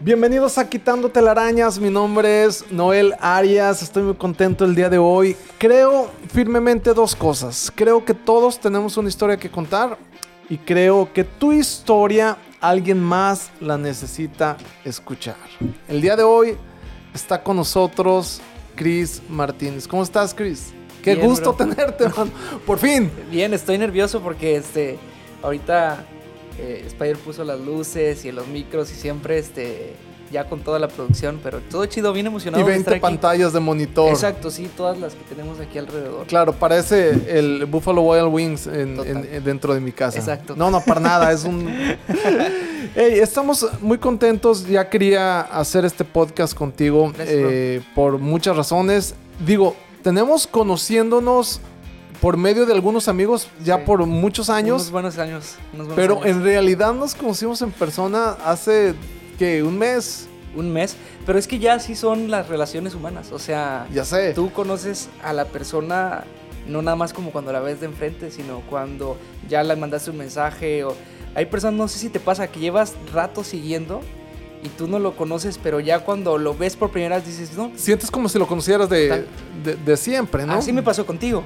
Bienvenidos a Quitando Telarañas, mi nombre es Noel Arias, estoy muy contento el día de hoy. Creo firmemente dos cosas. Creo que todos tenemos una historia que contar y creo que tu historia alguien más la necesita escuchar. El día de hoy está con nosotros Chris Martínez. ¿Cómo estás, Chris? Qué Bien, gusto bro. tenerte, man. Por fin. Bien, estoy nervioso porque este ahorita eh, Spider puso las luces y los micros y siempre este ya con toda la producción, pero todo chido, bien emocionado Y de 20 estar aquí. pantallas de monitor. Exacto, sí, todas las que tenemos aquí alrededor. Claro, parece el Buffalo Wild Wings en- en- dentro de mi casa. Exacto. No, no, para nada. Es un. Hey, estamos muy contentos. Ya quería hacer este podcast contigo Gracias, eh, por muchas razones. Digo, tenemos conociéndonos por medio de algunos amigos ya Sí. por muchos Unos años, buenos años, unos buenos pero años. en realidad nos conocimos en persona hace que un mes. un mes, pero es que ya sí son las relaciones humanas, o sea, Ya sé. tú conoces a la persona no nada más como cuando la ves de enfrente, sino cuando ya le mandaste un mensaje o hay personas, no sé si te pasa, que llevas rato siguiendo y tú no lo conoces, pero ya cuando lo ves por primera vez dices, no, Sientes como si lo conocieras de, de, de siempre, ¿no? así me pasó contigo.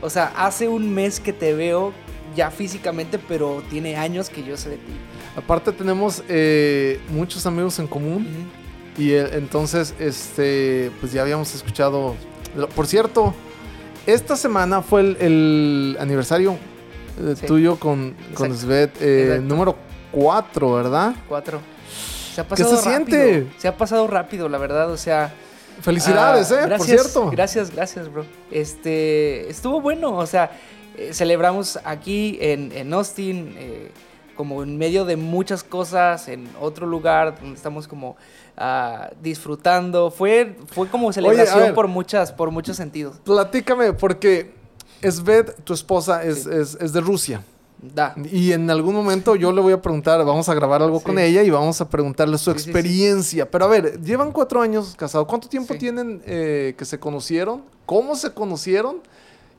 O sea, hace un mes que te veo ya físicamente, pero tiene años que yo sé de ti. Aparte tenemos eh, muchos amigos en común. Y eh, entonces, este, pues ya habíamos escuchado. Por cierto, esta semana fue el, el aniversario eh, Sí. tuyo con, con. Svet, eh, número 4, ¿verdad? Cuatro. Se ha ¿Qué pasado se rápido. siente? Se ha pasado rápido, la verdad, o sea... Felicidades, Ah, ¿eh? Gracias, por cierto. Gracias, gracias, bro. Este, estuvo bueno, o sea, eh, celebramos aquí en, en Austin, eh, como en medio de muchas cosas, en otro lugar donde estamos como ah, disfrutando. Fue, fue como celebración ver. por muchas, por muchos sentidos. Platícame, porque Svet, tu esposa, es, Sí. es- es de Rusia. Da. Y en algún momento yo le voy a preguntar, vamos a grabar algo Sí. con ella y vamos a preguntarle su Sí, sí, sí. experiencia. Pero a ver, llevan cuatro años casados. ¿Cuánto tiempo tienen eh, que se conocieron? ¿Cómo se conocieron?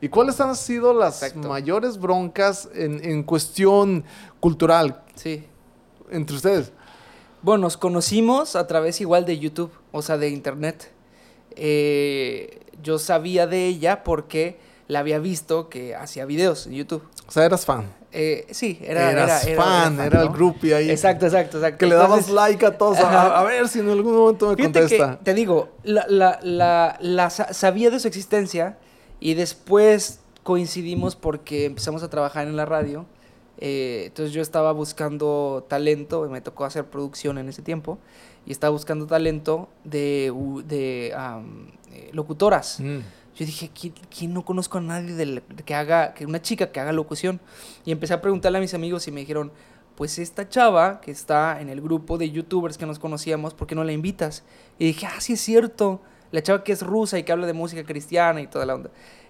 ¿Y cuáles han sido las mayores broncas en, en cuestión cultural Sí. entre ustedes? Bueno, nos conocimos a través igual de YouTube, o sea, de internet. Eh, yo sabía de ella porque la había visto que hacía videos en YouTube. O sea, eras fan. Eh, sí, era, Eras era, era- fan, era el groupie ahí. Exacto, exacto, exacto. Que le dabas Entonces, like a todos. A, ver si en algún momento me contesta. que, te digo, la, la- la- la sa- sabía de su existencia y después coincidimos porque empezamos a trabajar en la radio. Eh, entonces yo estaba buscando talento, me tocó hacer producción en ese tiempo, y estaba buscando talento de, de eh, locutoras. Mm. Yo dije, ¿quién, quién no conozco a nadie del- que haga, que una chica que haga locución? Y empecé a preguntarle a mis amigos y me dijeron, pues esta chava que está en el grupo de youtubers que nos conocíamos, ¿por qué no la invitas? Y dije, ah, sí es cierto, la chava que es rusa y que habla de música cristiana y toda la onda.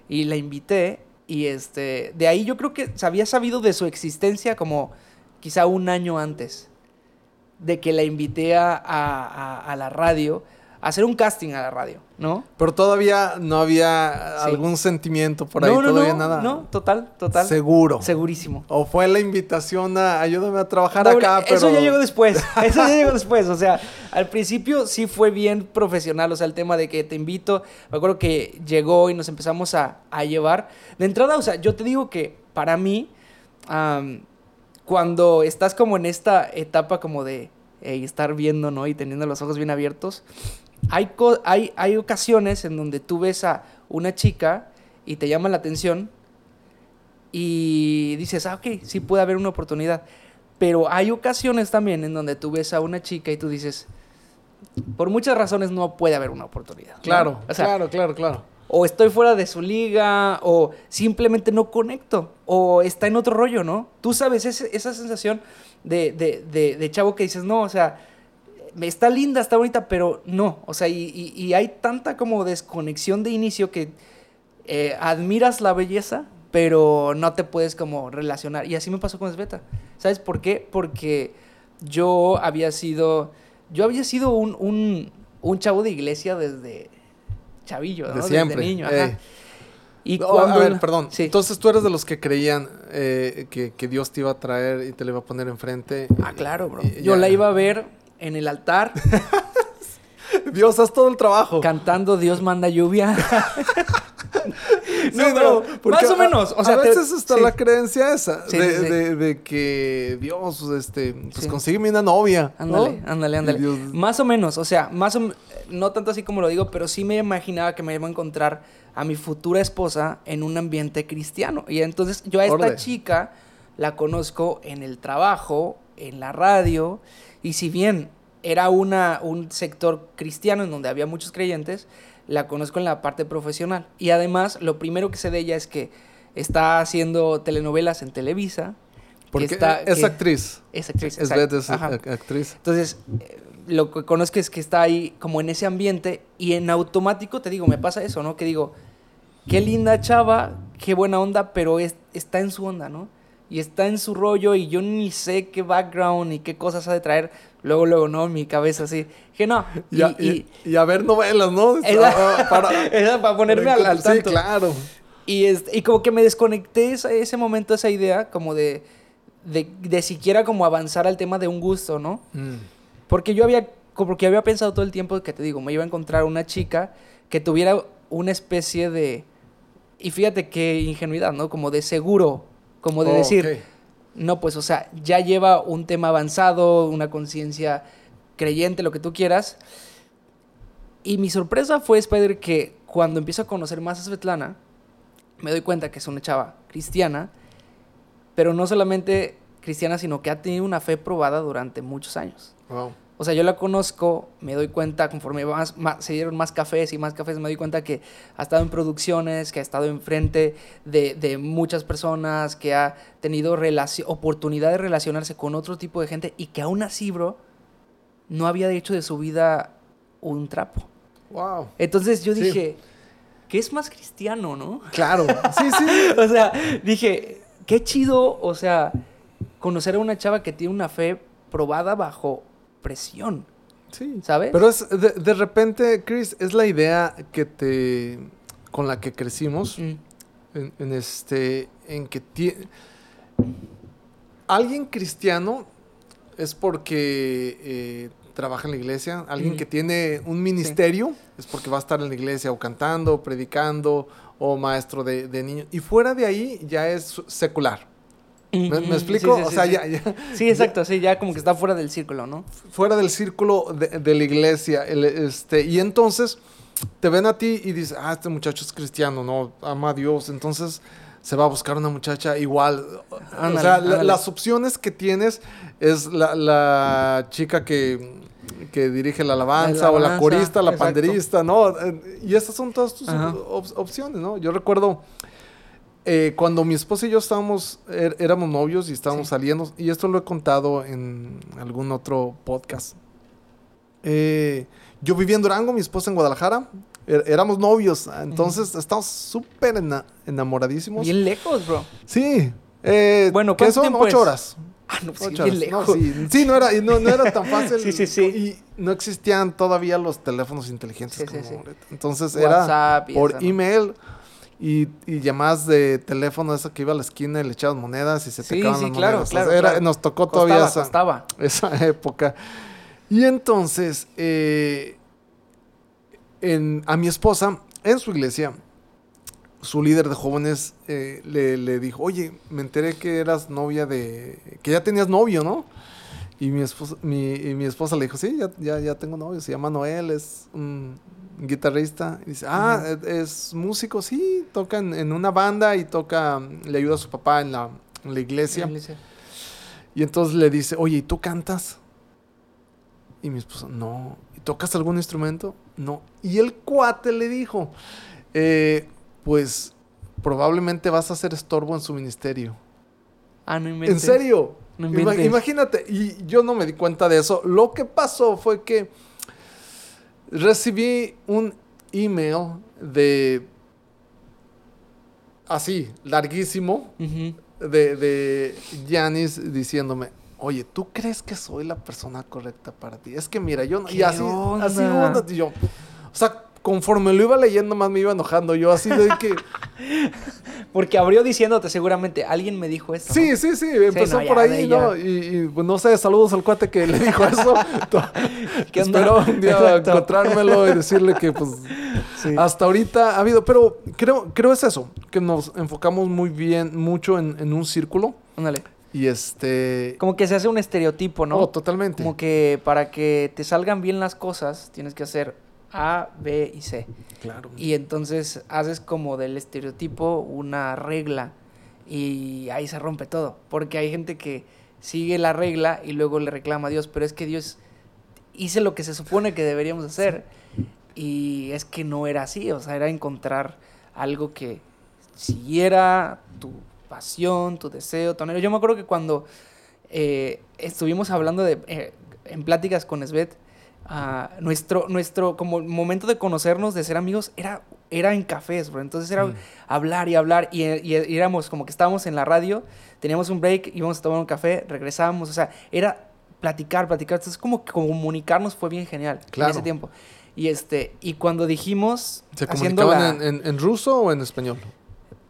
Y la invité y este, de ahí yo creo que se había sabido de su existencia como quizá un año antes de que la invité a, a- a- a la radio, hacer un casting a la radio, ¿no? Pero todavía no había Sí. algún sentimiento por ahí, no, no, todavía no, nada. No, total, total. Seguro. Segurísimo. O fue la invitación a ayúdame a trabajar Doble- acá, pero. Eso ya llegó después. Eso ya llegó después. O sea, al principio sí fue bien profesional. O sea, el tema de que te invito. Me acuerdo que llegó y nos empezamos a, a llevar. De entrada, o sea, yo te digo que para mí, cuando estás como en esta etapa como de estar viendo, ¿no? Y teniendo los ojos bien abiertos, hay, co- hay, hay ocasiones en donde tú ves a una chica y te llama la atención y dices, ah, ok, sí puede haber una oportunidad. Pero hay ocasiones también en donde tú ves a una chica y tú dices, por muchas razones no puede haber una oportunidad. ¿no? Claro, O sea, claro, claro, claro. o estoy fuera de su liga, o simplemente no conecto, o está en otro rollo, ¿no? Tú sabes ese- esa sensación de, de- de- de chavo que dices, no, o sea, está linda, está bonita, pero no, o sea, y, y- y hay tanta como desconexión de inicio que eh, admiras la belleza, pero no te puedes como relacionar. Y así me pasó con Sveta. ¿Sabes por qué? Porque yo había sido, yo había sido un, un, un chavo de iglesia desde chavillo, ¿no? De Desde niño, ajá. eh. Y cuando... a ver, perdón. Sí. Entonces tú eres de los que creían eh, que, que Dios te iba a traer y te le iba a poner enfrente. Ah, claro, bro. Y- Yo ya. la iba a ver en el altar, Dios, haz todo el trabajo. cantando Dios manda lluvia. Sí, No, pero porque más o menos, o sea, a te- veces está sí. la creencia esa Sí, de, de- de que Dios, este, pues Sí. consígueme una novia. ¿no? Ándale, ándale, ándale. Dios- Más o menos, o sea, más o no tanto así como lo digo, pero sí me imaginaba que me iba a encontrar a mi futura esposa en un ambiente cristiano. Y entonces yo a esta chica la conozco en el trabajo, en la radio, y si bien era una, un sector cristiano en donde había muchos creyentes, la conozco en la parte profesional. Y además, lo primero que sé de ella es que está haciendo telenovelas en Televisa. que Porque está- es que- actriz. Es actriz. Es es ac- actriz. Entonces, eh, lo que conozco es que está ahí como en ese ambiente y en automático te digo, me pasa eso, ¿no? Que digo, qué linda chava, qué buena onda, pero es- está en su onda, ¿no? Y está en su rollo y yo ni sé qué background y qué cosas ha de traer. Luego, luego, ¿no? Mi cabeza así. Que no. Y, a, y, y- a ver novelas, ¿no? Era- Ah, para, era para ponerme al, al Sí, tanto. claro. Y, este, y como que me desconecté esa- ese momento, esa idea, como de, de, de siquiera como avanzar al tema de un gusto, ¿no? Mm. Porque yo había, como que había pensado todo el tiempo que te digo, me iba a encontrar una chica que tuviera una especie de, y fíjate qué ingenuidad, ¿no? Como de seguro, como de Oh, decir, no, pues, o sea, ya lleva un tema avanzado, una conciencia creyente, lo que tú quieras. Y mi sorpresa fue, Spider, que cuando empiezo a conocer más a Svetlana, me doy cuenta que es una chava cristiana, pero no solamente cristiana, sino que ha tenido una fe probada durante muchos años. Wow. O sea, yo la conozco, me doy cuenta, conforme más, más- se dieron más cafés y más cafés, me doy cuenta que ha estado en producciones, que ha estado enfrente de, de muchas personas, que ha tenido oportunidad de relacionarse con otro tipo de gente y que aún así, bro, no había hecho de su vida un trapo. Wow. Entonces yo Sí. dije, ¿qué es más cristiano, no? Claro. Sí, sí. o sea, dije, qué chido, o sea, conocer a una chava que tiene una fe probada bajo presión, Sí. ¿sabes? Pero es de, de repente, Chris, es la idea que te con la que crecimos Mm, en, en este en que tie- alguien cristiano es porque eh, trabaja en la iglesia, alguien que tiene un ministerio es porque va a estar en la iglesia o cantando, o predicando o maestro de, de niños y fuera de ahí ya es secular. ¿Me, explico? sí, sí, o sea, sí. ya, ya Sí, exacto, sí, ya como que está fuera del círculo, ¿no? fuera del círculo de, de la iglesia. el, este, y entonces te ven a ti y dices, ah, este muchacho es cristiano, no, ama a Dios. Entonces se va a buscar una muchacha igual. o sea, la- las opciones que tienes es la, la chica que, que dirige la alabanza, La o la corista, la exacto. panderista, ¿no? Eh, Y estas son todas tus op- opciones, ¿no? Yo recuerdo... eh, cuando mi esposa y yo estábamos, er- éramos novios y estábamos Sí. saliendo, y esto lo he contado en algún otro podcast. Eh, yo vivía en Durango, mi esposa en Guadalajara, er- éramos novios, entonces estábamos súper ena- enamoradísimos. Bien lejos, bro. Sí, eh, Bueno, ¿qué ¿cuánto son? tiempo Ocho es? horas. Ah, no, pues bien horas. No, lejos. sí, sí, no era, no, no era tan fácil. Sí, sí, sí. Y no existían todavía los teléfonos inteligentes Sí, como sí. Entonces era WhatsApp por ¿no? Y, y llamadas de teléfono, esa que iba a la esquina y le echabas monedas y se te Sí, acababan sí, las claro, monedas. claro, Era- claro. Nos tocó Costaba, todavía esa, costaba. esa época. Y entonces, eh, en- a mi esposa, en su iglesia, su líder de jóvenes eh, le, le dijo, oye, me enteré que eras novia de... que ya tenías novio, ¿no? Y mi esposa, mi, y mi esposa le dijo, sí, ya, ya, ya tengo novio, se llama Noel, es un guitarrista. Y dice, ah, Ujú. es, es músico, sí, toca en, en una banda y toca, le ayuda a su papá en la, en la iglesia. Iglesia. Y entonces le dice, oye, ¿y tú cantas? Y mi esposa, no. ¿Y tocas algún instrumento? No. Y el cuate le dijo, "Eh, pues probablemente vas a ser estorbo en su ministerio. Ah, no ¿En inventes. serio? No Ima- inventes. imagínate, y yo no me di cuenta de eso. Lo que pasó fue que recibí un email de así, larguísimo, de, de Yanis diciéndome, oye, ¿tú crees que soy la persona correcta para ti? Es que mira, yo no... Y ¿Qué así, onda? así, onda, y yo, o sea, conforme lo iba leyendo, más me iba enojando. Yo así de que. Porque abrió diciéndote seguramente, alguien me dijo esto. ¿no? Sí, sí, sí, empezó no, por ahí, ¿no? Y, y, pues, no sé, saludos al cuate que le dijo eso. Espero un día Exacto. encontrármelo y decirle que, pues, Sí. hasta ahorita ha habido. Pero creo, creo es eso, que nos enfocamos muy bien, mucho en, en un círculo. Ándale. Y este. Como que se hace un estereotipo, ¿no? Oh, totalmente. Como que para que te salgan bien las cosas, tienes que hacer A, B y C. Claro. Y entonces haces como del estereotipo una regla y ahí se rompe todo. Porque hay gente que sigue la regla y luego le reclama a Dios, pero es que Dios hice lo que se supone que deberíamos hacer. Y es que no era así, o sea, era encontrar algo que siguiera tu pasión, tu deseo, tu anhelo. Yo me acuerdo que cuando eh, estuvimos hablando de, eh, en pláticas con Svet, nuestro, nuestro como momento de conocernos, de ser amigos, era, era en cafés, bro. Entonces era Mm. hablar y hablar y, y- y éramos como que estábamos en la radio, teníamos un break, íbamos a tomar un café, regresábamos, o sea, era platicar, platicar. Entonces como que comunicarnos fue bien genial Claro. en ese tiempo. Y este, y cuando dijimos, ¿Se comunicaban la- en, en- en ruso o en español?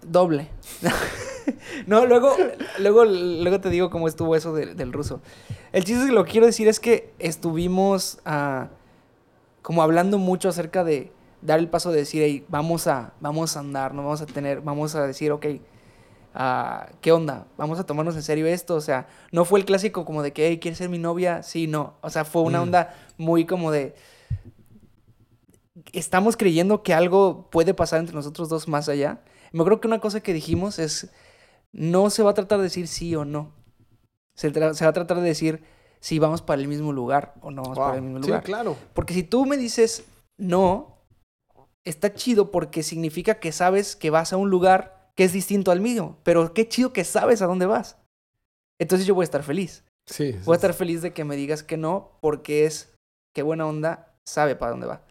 Doble. no, luego, luego, luego te digo cómo estuvo eso de- del ruso. El chiste que lo que quiero decir es que estuvimos ah, como hablando mucho acerca de dar el paso de decir, hey, vamos a, vamos a andar, no vamos a tener, vamos a decir, ok, ah, ¿qué onda? Vamos a tomarnos en serio esto. O sea, no fue el clásico como de que, hey, ¿quieres ser mi novia? Sí, no. O sea, fue una Mm. onda muy como de, estamos creyendo que algo puede pasar entre nosotros dos más allá. Me creo que una cosa que dijimos es, no se va a tratar de decir sí o no. Se, va a tratar de decir si vamos para el mismo lugar o no vamos para el mismo Sí, lugar. claro. Porque si tú me dices no, está chido porque significa que sabes que vas a un lugar que es distinto al mío. Pero qué chido que sabes a dónde vas. Entonces yo voy a estar feliz. Sí. Voy a estar feliz de que me digas que no porque es qué buena onda, sabe para dónde va.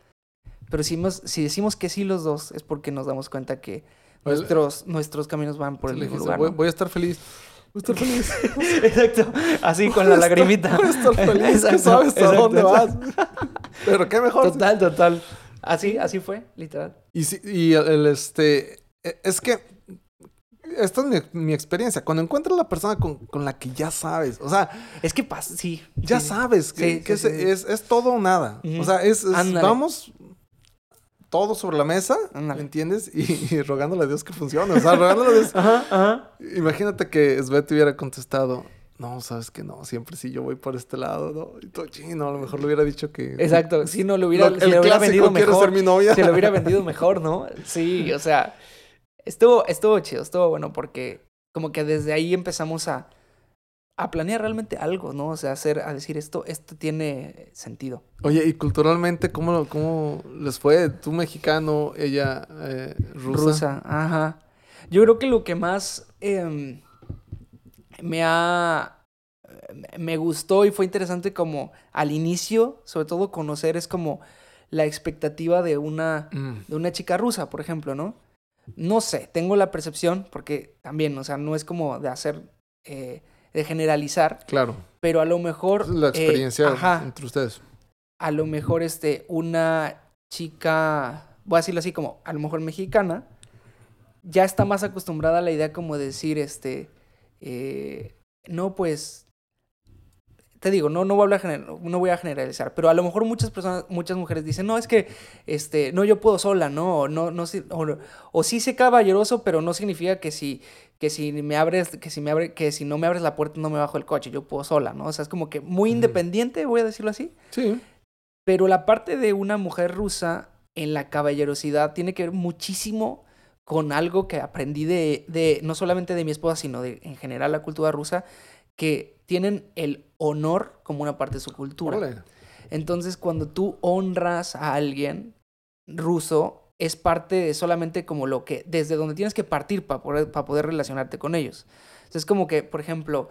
Pero si, hemos- si decimos que sí los dos es porque nos damos cuenta que Pues, nuestros, nuestros caminos van por el mismo lugar. voy, ¿no? voy a estar feliz. Voy a estar feliz. Exacto. Así con la lagrimita. Voy a estar feliz. Exacto, sabes a exacto, dónde exacto. vas. Pero qué mejor. Total, total. Así, así fue, literal. Y, sí- y el, el, este. e- Es que. Esta es mi, mi experiencia. Cuando encuentras la persona con, con la que ya sabes. O sea, Es que pasa, sí. ya sí. sabes que, Sí, que sí, es. Es, es todo o nada. Ujú. O sea, es, es- vamos todo sobre la mesa. ¿me entiendes? Y, y rogándole a Dios que funcione. O sea, rogándole a Dios. Ajá, ajá. Imagínate que Svet hubiera contestado. No, sabes que no, siempre sí yo voy por este lado, ¿no? Y tú, chino, a lo mejor le hubiera dicho que. Exacto. Si no lo hubiera, Lo- se el lo hubiera vendido ¿quieres mejor. ser mi novia? Se lo hubiera vendido mejor, ¿no? Sí, o sea, estuvo, estuvo chido, estuvo bueno porque como que desde ahí empezamos a, a planear realmente algo, ¿no? O sea, hacer, a decir esto, esto tiene sentido. Oye, y culturalmente, ¿cómo, cómo les fue? Tú mexicano, ella eh, rusa. Rusa, ajá. Yo creo que lo que más em, me ha me gustó y fue interesante como al inicio, sobre todo conocer es como la expectativa de una Mm, de una chica rusa, por ejemplo, ¿no? No sé, tengo la percepción, porque también, o sea, no es como de hacer, eh, de generalizar, claro. pero a lo mejor... La eh, experiencia ajá, entre ustedes. a lo mejor este, una chica, voy a decirlo así como, a lo mejor mexicana, ya está más acostumbrada a la idea como de decir, este, eh, no, pues, te digo, no, no, voy a hablar gener- no voy a generalizar, pero a lo mejor muchas personas, muchas mujeres dicen, no, es que, este, no, yo puedo sola, no, o no, no, o, o sí sé caballeroso, pero no significa que si, que si me abres, que si me abre, que si no me abres la puerta no me bajo el coche, yo puedo sola, ¿no? O sea, es como que muy independiente, voy a decirlo así. Sí. Pero la parte de una mujer rusa en la caballerosidad tiene que ver muchísimo con algo que aprendí de, de no solamente de mi esposa, sino de en general la cultura rusa, que tienen el honor como una parte de su cultura. Entonces, cuando tú honras a alguien ruso, es parte de solamente como lo que, desde donde tienes que partir para poder, para poder relacionarte con ellos. Entonces, es como que, por ejemplo,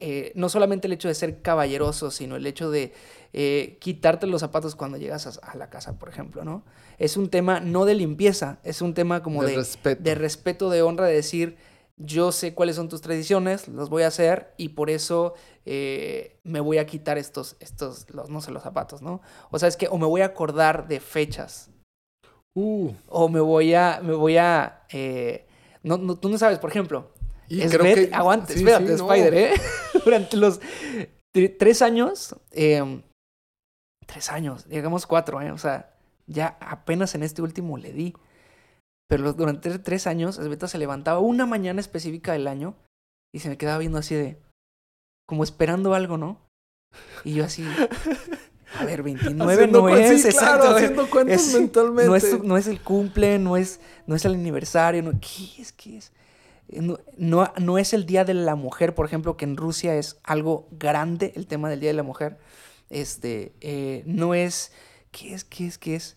eh, no solamente el hecho de ser caballeroso, sino el hecho de eh, quitarte los zapatos cuando llegas a, a la casa, por ejemplo, ¿no? Es un tema no de limpieza, es un tema como De de, respeto. de respeto, de honra, de decir, yo sé cuáles son tus tradiciones, los voy a hacer y por eso eh, me voy a quitar estos, estos, los, no sé, los zapatos, ¿no? O sea, es que o me voy a acordar de fechas Uh, o me voy a, me voy a, eh, no, no, tú no sabes, por ejemplo, y es creo Bet- que- aguante, sí, espérate, sí, no. Spider, ¿eh? Durante los tre- tres años, eh, tres años, llegamos cuatro, ¿eh? O sea, ya apenas en este último le di. Pero durante tres años, Esbeta se levantaba una mañana específica del año y se me quedaba viendo así de, como esperando algo, ¿no? Y yo así, a ver, 29 Haciendo no es, sí, exacto. claro, haciendo cuentos es- mentalmente. no es, no es el cumple, no es, no es el aniversario, no, ¿qué es? ¿Qué es? No, no, no es el Día de la Mujer, por ejemplo, que en Rusia es algo grande el tema del Día de la Mujer. Este, eh, no es, ¿qué es? ¿Qué es? ¿Qué es?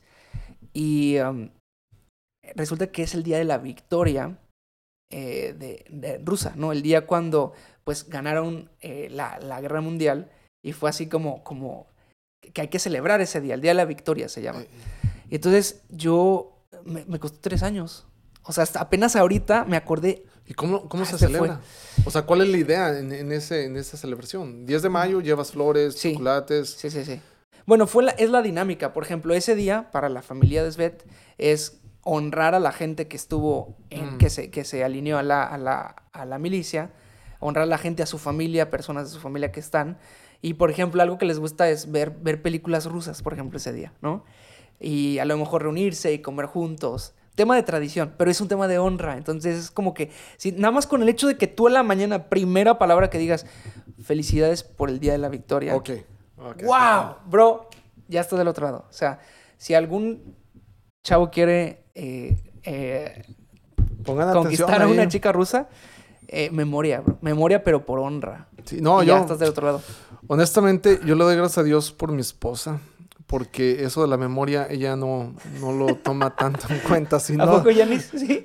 Y um, resulta que es el Día de la Victoria eh, de, de rusa, ¿no? El día cuando, pues, ganaron eh, la, la Guerra Mundial y fue así como, como, que hay que celebrar ese día, el Día de la Victoria se llama. Y entonces yo me, me costó tres años. O sea, hasta apenas ahorita me acordé. ¿Y cómo, cómo Ah, se se fue. celebra? O sea, ¿cuál es la idea en, en ese, en esa celebración? 10 de mayo, llevas flores, Sí. chocolates. Sí, sí, sí. Bueno, fue la, es la dinámica. Por ejemplo, ese día para la familia de Svet es honrar a la gente que estuvo, en, Mm. que, se, que se alineó a la, a, la, a la milicia, honrar a la gente, a su familia, personas de su familia que están. Y, por ejemplo, algo que les gusta es ver, ver películas rusas, por ejemplo, ese día, ¿no? Y a lo mejor reunirse y comer juntos. Tema de tradición, pero es un tema de honra. Entonces es como que, si, nada más con el hecho de que tú a la mañana, primera palabra que digas, felicidades por el Día de la Victoria. Ok. ok. ¡Wow! Bro, ya estás del otro lado. O sea, si algún chavo quiere eh, eh, Pongan conquistar a una chica rusa, eh, memoria, bro. Memoria, pero por honra. Sí, no, Y yo, ya estás del otro lado. honestamente, yo le doy gracias a Dios por mi esposa. Porque eso de la memoria, ella no, no lo toma tanto en cuenta. Si ¿A no, poco, Yanis? Sí.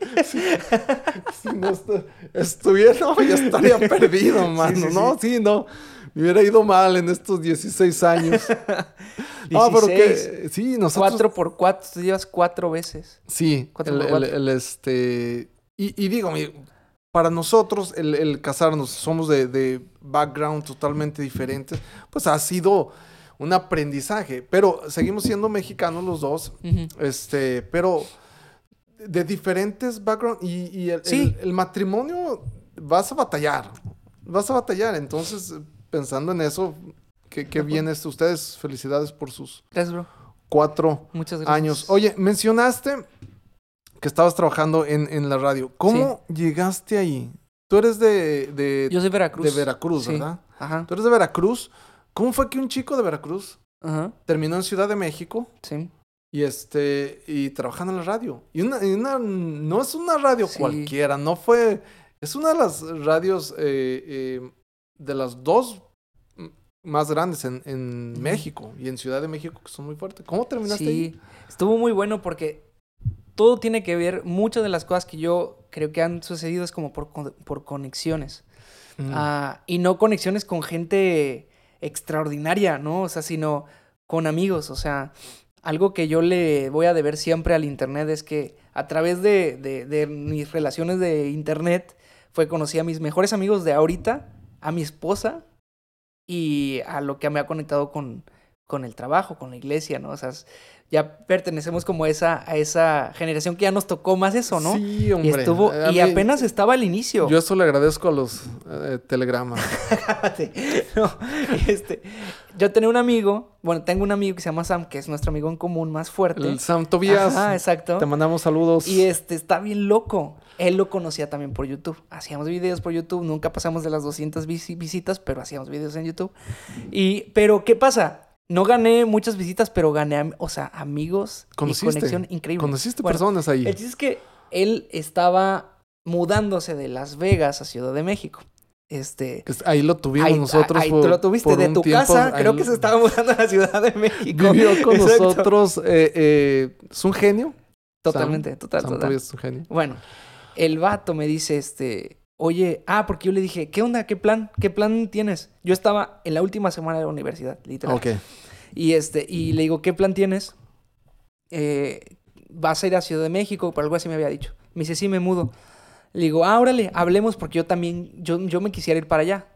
si no estu- estuviera, no, ya estaría perdido, mano. sí, no, sí, no. Me hubiera ido mal en estos 16 años. Ah, pero 16. que sí, nosotros. Cuatro por cuatro, tú llevas cuatro veces. Sí, Cuatro el, por cuatro. el, este. Y, y digo, mi- para nosotros, el, el casarnos, somos de, de background totalmente diferentes, pues ha sido un aprendizaje. Pero seguimos siendo mexicanos los dos, este, pero de diferentes backgrounds. Y, y el, Sí. el- el matrimonio vas a batallar. Vas a batallar. Entonces, pensando en eso, qué, qué bien es ustedes. Felicidades por sus Gracias, bro. cuatro Muchas gracias. años. Oye, mencionaste que estabas trabajando en, en la radio. ¿Cómo llegaste ahí? Tú eres de, de, Yo soy Veracruz. de Veracruz, Sí. ¿verdad? Ajá. Tú eres de Veracruz. ¿Cómo fue que un chico de Veracruz Ajá. terminó en Ciudad de México Sí. y este y trabajando en la radio? Y una, y una- no es una radio Sí. cualquiera, no fue. Es una de las radios eh, eh, de las dos más grandes en, en. México y en Ciudad de México que son muy fuertes. ¿Cómo terminaste ahí? Sí, estuvo muy bueno porque todo tiene que ver, muchas de las cosas que yo creo que han sucedido es como por, por conexiones. Ah, y no conexiones con gente extraordinaria, ¿no? O sea, sino con amigos. O sea, algo que yo le voy a deber siempre al Internet es que a través de, de- de mis relaciones de Internet fue conocí a mis mejores amigos de ahorita, a mi esposa y a lo que me ha conectado con, con el trabajo, con la iglesia, ¿no? O sea, ya pertenecemos como a esa, a esa generación que ya nos tocó más eso, ¿no? Sí, y hombre. estuvo, A y mí- apenas estaba al inicio. Yo eso le agradezco a los eh, telegramas. Sí. No, este, yo tenía un amigo, bueno, tengo un amigo que se llama Sam, que es nuestro amigo en común más fuerte. El Sam Tobías. Ajá, exacto. Te mandamos saludos. Y este está bien loco. Él lo conocía también por YouTube. Hacíamos videos por YouTube. Nunca pasamos de las 200 visi- visitas, pero hacíamos videos en YouTube. Y, pero, ¿qué pasa? No gané muchas visitas, pero gané, o sea, amigos y conexión increíble. Conociste Bueno, personas ahí. El chiste es que él estaba mudándose de Las Vegas a Ciudad de México. Este, Ahí lo tuvimos Ahí, nosotros. ahí por- tú lo tuviste por de tu tiempo. casa. Creo lo- que se estaba mudando a la Ciudad de México. Vivió con Exacto. nosotros. eh, eh, es un genio. Totalmente, total, Sam total. Tobías es un genio. Bueno, el vato me dice, este, oye, ah, porque yo le dije, ¿qué onda? ¿Qué plan? ¿Qué plan tienes? Yo estaba en la última semana de la universidad, literal. Ok. Y este, y le digo, ¿qué plan tienes? Eh, ¿Vas a ir a Ciudad de México? Por algo así me había dicho. Me dice, sí, me mudo. Le digo, ah, órale, hablemos porque yo también, yo, yo me quisiera ir para allá,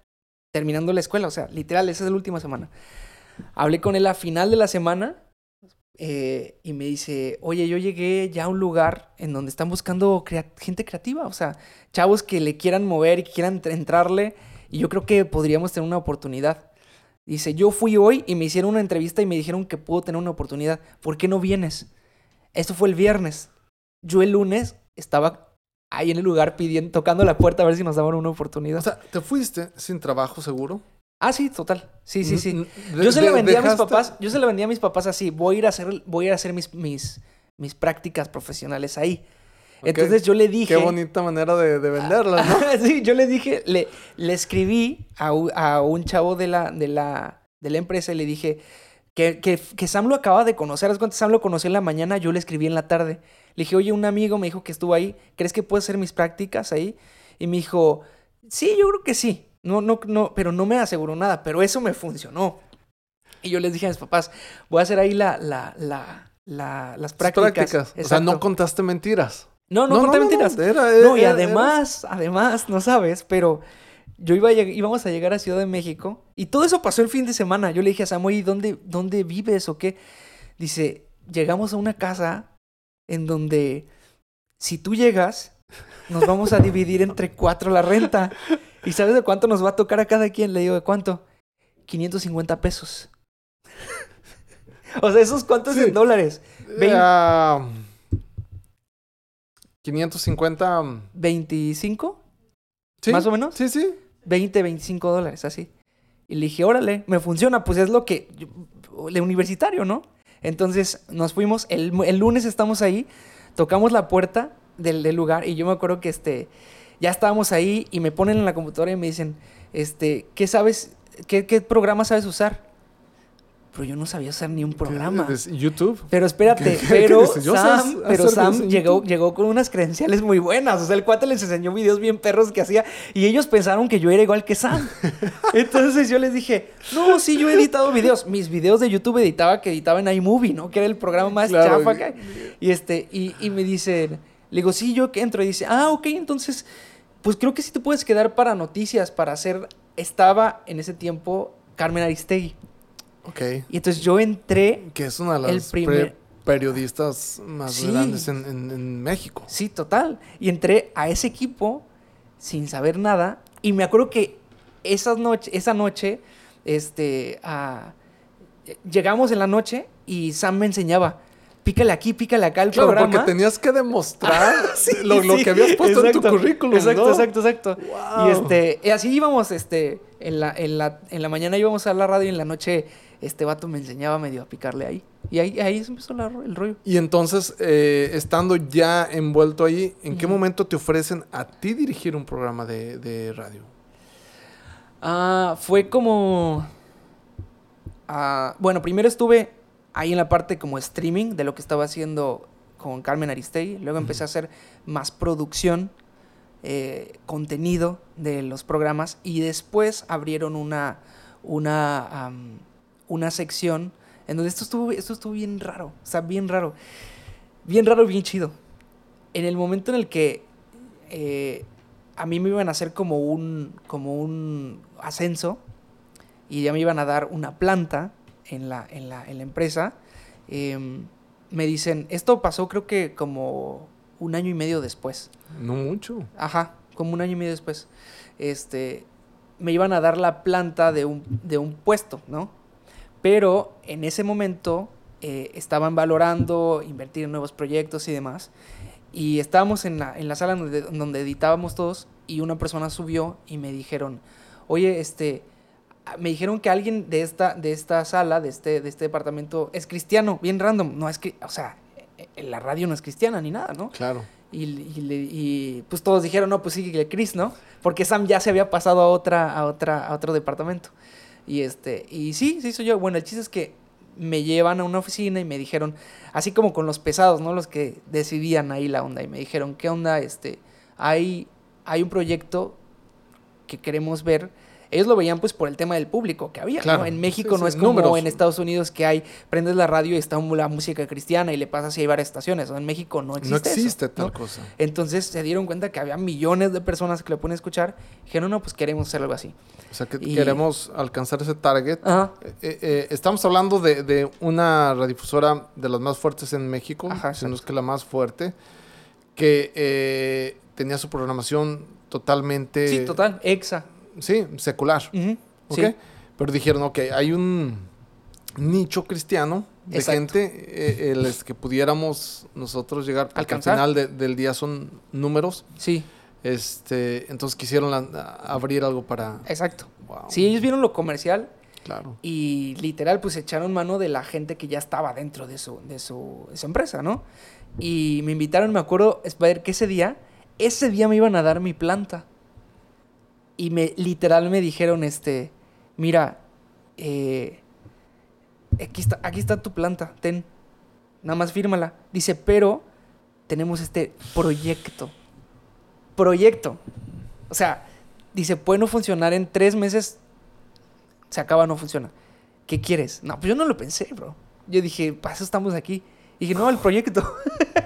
terminando la escuela, o sea, literal, esa es la última semana. Hablé con él a final de la semana eh, y me dice, oye, yo llegué ya a un lugar en donde están buscando gente creativa, o sea, chavos que le quieran mover y que quieran tr- entrarle, y yo creo que podríamos tener una oportunidad. Dice, yo fui hoy y me hicieron una entrevista y me dijeron que puedo tener una oportunidad. ¿Por qué no vienes? Esto fue el viernes. Yo el lunes estaba ahí en el lugar pidiendo, tocando la puerta a ver si nos daban una oportunidad. O sea, ¿te fuiste sin trabajo seguro? Ah, sí, total. Sí, sí, sí. Yo se le de- vendía a mis papás, yo se le vendía a mis papás así, voy a ir a hacer, voy a ir a hacer mis, mis, mis prácticas profesionales ahí. Entonces yo le dije. Qué bonita manera de, de venderla, ¿no? sí, yo le dije, le, le escribí a, a un chavo de la, de la, de la empresa y le dije que, que, que Sam lo acaba de conocer. ¿Haz cuenta? Sam lo conocí en la mañana, yo le escribí en la tarde. Le dije, oye, un amigo me dijo que estuvo ahí, ¿crees que puedo hacer mis prácticas ahí? Y me dijo, sí, yo creo que sí. No, no, no, pero no me aseguró nada, pero eso me funcionó. Y yo les dije a mis papás, voy a hacer ahí la, la, la, la- las prácticas. Prácticas. O sea, no contaste mentiras. no, no, conté mentiras. era- No, y era- además, además, no sabes, pero yo iba a íbamos a llegar a Ciudad de México y todo eso pasó el fin de semana. Yo le dije a Samuel, ¿dónde, ¿dónde vives o qué? Dice, llegamos a una casa en donde si tú llegas, nos vamos a dividir entre cuatro la renta. ¿Y sabes de cuánto nos va a tocar a cada quien? Le digo, ¿de cuánto? 550 pesos. o sea, ¿esos cuántos Sí. en dólares? Vein- Ah, 550. ¿25? ¿sí? ¿Más o menos? Sí, sí. 20, 25 dólares, así. Y le dije, órale, me funciona, pues es lo que... de universitario, ¿no? Entonces nos fuimos, el, el lunes estamos ahí, tocamos la puerta del, del lugar y yo me acuerdo que este, ya estábamos ahí y me ponen en la computadora y me dicen, este, ¿qué sabes, qué, qué programa sabes usar? Pero yo no sabía usar ni un programa. ¿Qué- de- YouTube. Pero espérate, ¿Qué- pero qué Sam, pero Sam llegó, YouTube. llegó con unas credenciales muy buenas. O sea, el cuate les enseñó videos bien perros que hacía y ellos pensaron que yo era igual que Sam. Entonces yo les dije, no, sí, yo he editado videos. Mis videos de YouTube editaba que editaba en iMovie, ¿no? Que era el programa más Claro. chafa que. Y, este, y, y me dicen, le digo, sí, yo que entro. Y dice, ah, ok, entonces, pues creo que sí te puedes quedar para noticias, para hacer... Estaba en ese tiempo Carmen Aristegui. Ok. Y entonces yo entré Que es una de El primer- periodistas más Sí. grandes en, en- en México. Sí, total. Y entré a ese equipo sin saber nada. Y me acuerdo que esa noche, esa noche este, ah, llegamos en la noche y Sam me enseñaba, pícale aquí, pícale acá el Claro, programa. porque tenías que demostrar Sí, lo, que habías puesto en tu currículum, Exacto, ¿no? exacto, exacto. Wow. Y este, así íbamos, este, en la, en la, en la mañana íbamos a la radio y en la noche este vato me enseñaba medio a picarle ahí. Y ahí, ahí se empezó la- el rollo. Y entonces, eh, estando ya envuelto ahí, ¿en qué momento te ofrecen a ti dirigir un programa de, de radio? Ah, fue como. ah, bueno, primero estuve ahí en la parte como streaming de lo que estaba haciendo con Carmen Aristegui. Luego empecé a hacer más producción, eh, contenido de los programas. Y después abrieron una. una. una sección en donde esto estuvo, esto estuvo bien raro. O sea, bien raro. Bien raro, bien chido. En el momento en el que. eh, a mí me iban a hacer como un, como un ascenso y ya me iban a dar una planta en la, en la, en la empresa. em, me dicen, esto pasó creo que como un año y medio después. No mucho. Ajá, como un año y medio después. Este, me iban a dar la planta de un, de un puesto, ¿no? Pero en ese momento eh, estaban valorando invertir en nuevos proyectos y demás. Y estábamos en la, en la sala donde, donde editábamos todos y una persona subió y me dijeron, oye, este, me dijeron que alguien de esta, de esta sala, de este, de este departamento, es cristiano, bien random. No es que, o sea, eh, la radio no es cristiana ni nada, ¿no? Claro. Y, y y, pues todos dijeron, no, pues sí, que Chris, ¿no? Porque Sam ya se había pasado a otra, a otra, a otro departamento. Y este, y sí, sí soy yo. Bueno, el chiste es que me llevan a una oficina y me dijeron, así como con los pesados, ¿no? Los que decidían ahí la onda. Y me dijeron, ¿qué onda? Este, hay, hay un proyecto que queremos ver ellos lo veían pues por el tema del público que había, Claro. ¿no? En México Sí, no es como números. en Estados Unidos que hay, prendes la radio y está la música cristiana y le pasas y hay varias estaciones. En México no existe no eso, existe tal ¿no? cosa. Entonces se dieron cuenta que había millones de personas que lo pueden escuchar. Dijeron, no, pues queremos hacer algo así. O sea, que Y- queremos alcanzar ese target. Ajá. Eh, eh, estamos hablando de, de una radiodifusora de las más fuertes en México, Ajá, si no es que la más fuerte, que eh, tenía su programación totalmente... Sí, total, exa. Sí, secular. Pero dijeron, ok, hay un nicho cristiano de Exacto. gente eh, el es que pudiéramos nosotros llegar, Alcanzar. al final de- del día son números. Sí, Este, entonces quisieron la- abrir algo para... exacto. Wow, Sí, ellos vieron lo comercial claro. y literal pues echaron mano de la gente que ya estaba dentro de su, de su, de su empresa, ¿no? Y me invitaron, me acuerdo, Spider, que ese día, ese día me iban a dar mi planta. Y me literal me dijeron, este, mira, eh, aquí, está, aquí está tu planta, ten, nada más fírmala. Dice, pero tenemos este proyecto. Proyecto. O sea, dice, puede no funcionar en tres meses, se acaba, no funciona. ¿Qué quieres? No, pues yo no lo pensé, bro. Yo dije, para eso estamos aquí. Y dije, no, el proyecto.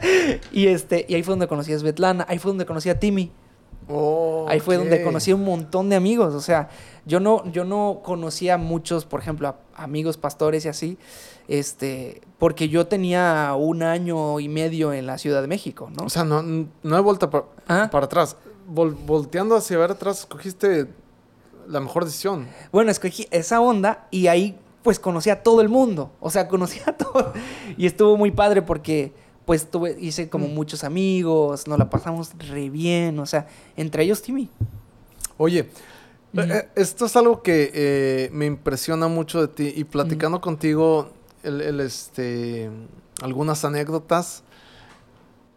y este, y ahí fue donde conocí a Svetlana, ahí fue donde conocí a Timmy. Oh, Ahí fue donde conocí un montón de amigos. O sea, yo no, yo no conocía a muchos, por ejemplo, a amigos pastores y así, este, porque yo tenía un año y medio en la Ciudad de México, ¿no? O sea, no, no hay vuelta pa- Ajá. para atrás. Vol- volteando hacia ver atrás, escogiste la mejor decisión. Bueno, escogí esa onda y ahí pues conocí a todo el mundo. O sea, conocí a todo. Y estuvo muy padre porque pues tuve, hice como Mm. muchos amigos, nos la pasamos re bien. O sea, entre ellos Timmy. Oye, eh, eh, esto es algo que eh, me impresiona mucho de ti. Y platicando contigo, el, el, este, algunas anécdotas,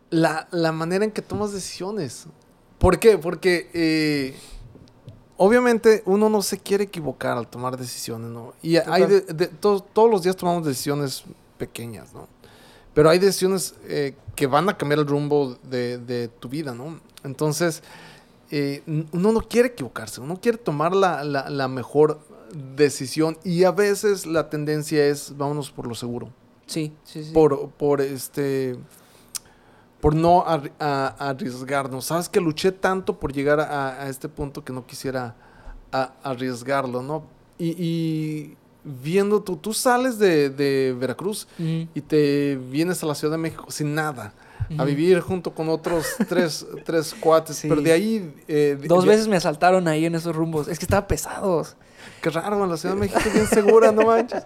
la, la manera en que tomas decisiones. ¿Por qué? Porque eh, obviamente uno no se quiere equivocar al tomar decisiones, ¿no? Y hay de- de- to- todos los días tomamos decisiones pequeñas, ¿no? Pero hay decisiones eh, que van a cambiar el rumbo de, de tu vida, ¿no? Entonces, eh, uno no quiere equivocarse, uno quiere tomar la, la- la mejor decisión y a veces la tendencia es vámonos por lo seguro, Sí, sí, sí. por, por este por no arri- a- arriesgarnos. Sabes que luché tanto por llegar a, a este punto que no quisiera a- arriesgarlo, ¿no? Y, y viendo tú, tú sales de, de Veracruz y te vienes a la Ciudad de México sin nada. A vivir junto con otros tres, tres cuates. Sí. Pero de ahí... eh, Dos ya- veces me asaltaron ahí en esos rumbos. Es que estaban pesados. Qué raro, en la Ciudad de México es bien segura, no manches.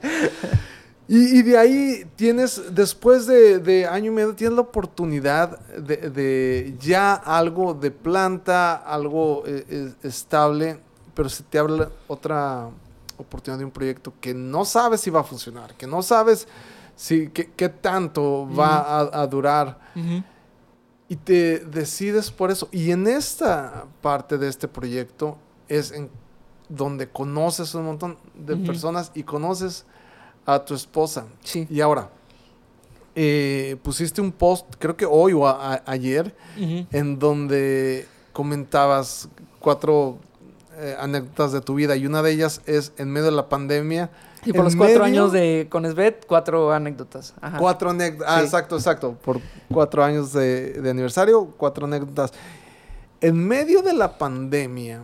Y, y de ahí tienes, después de, de año y medio, tienes la oportunidad de, de ya algo de planta, algo eh, eh, estable, pero se te abre otra oportunidad de un proyecto que no sabes si va a funcionar, que no sabes si, qué, tanto va a, a durar. Y te decides por eso. Y en esta parte de este proyecto es en donde conoces un montón de personas y conoces a tu esposa. Sí. Y ahora, eh, pusiste un post, creo que hoy o a- a- ayer, en donde comentabas cuatro eh, anécdotas de tu vida y una de ellas es en medio de la pandemia. Y por los cuatro medio- años de con Svet, cuatro anécdotas. Ajá. Cuatro anécdotas. Ah, Sí. exacto, exacto. Por cuatro años de, de aniversario, cuatro anécdotas. En medio de la pandemia,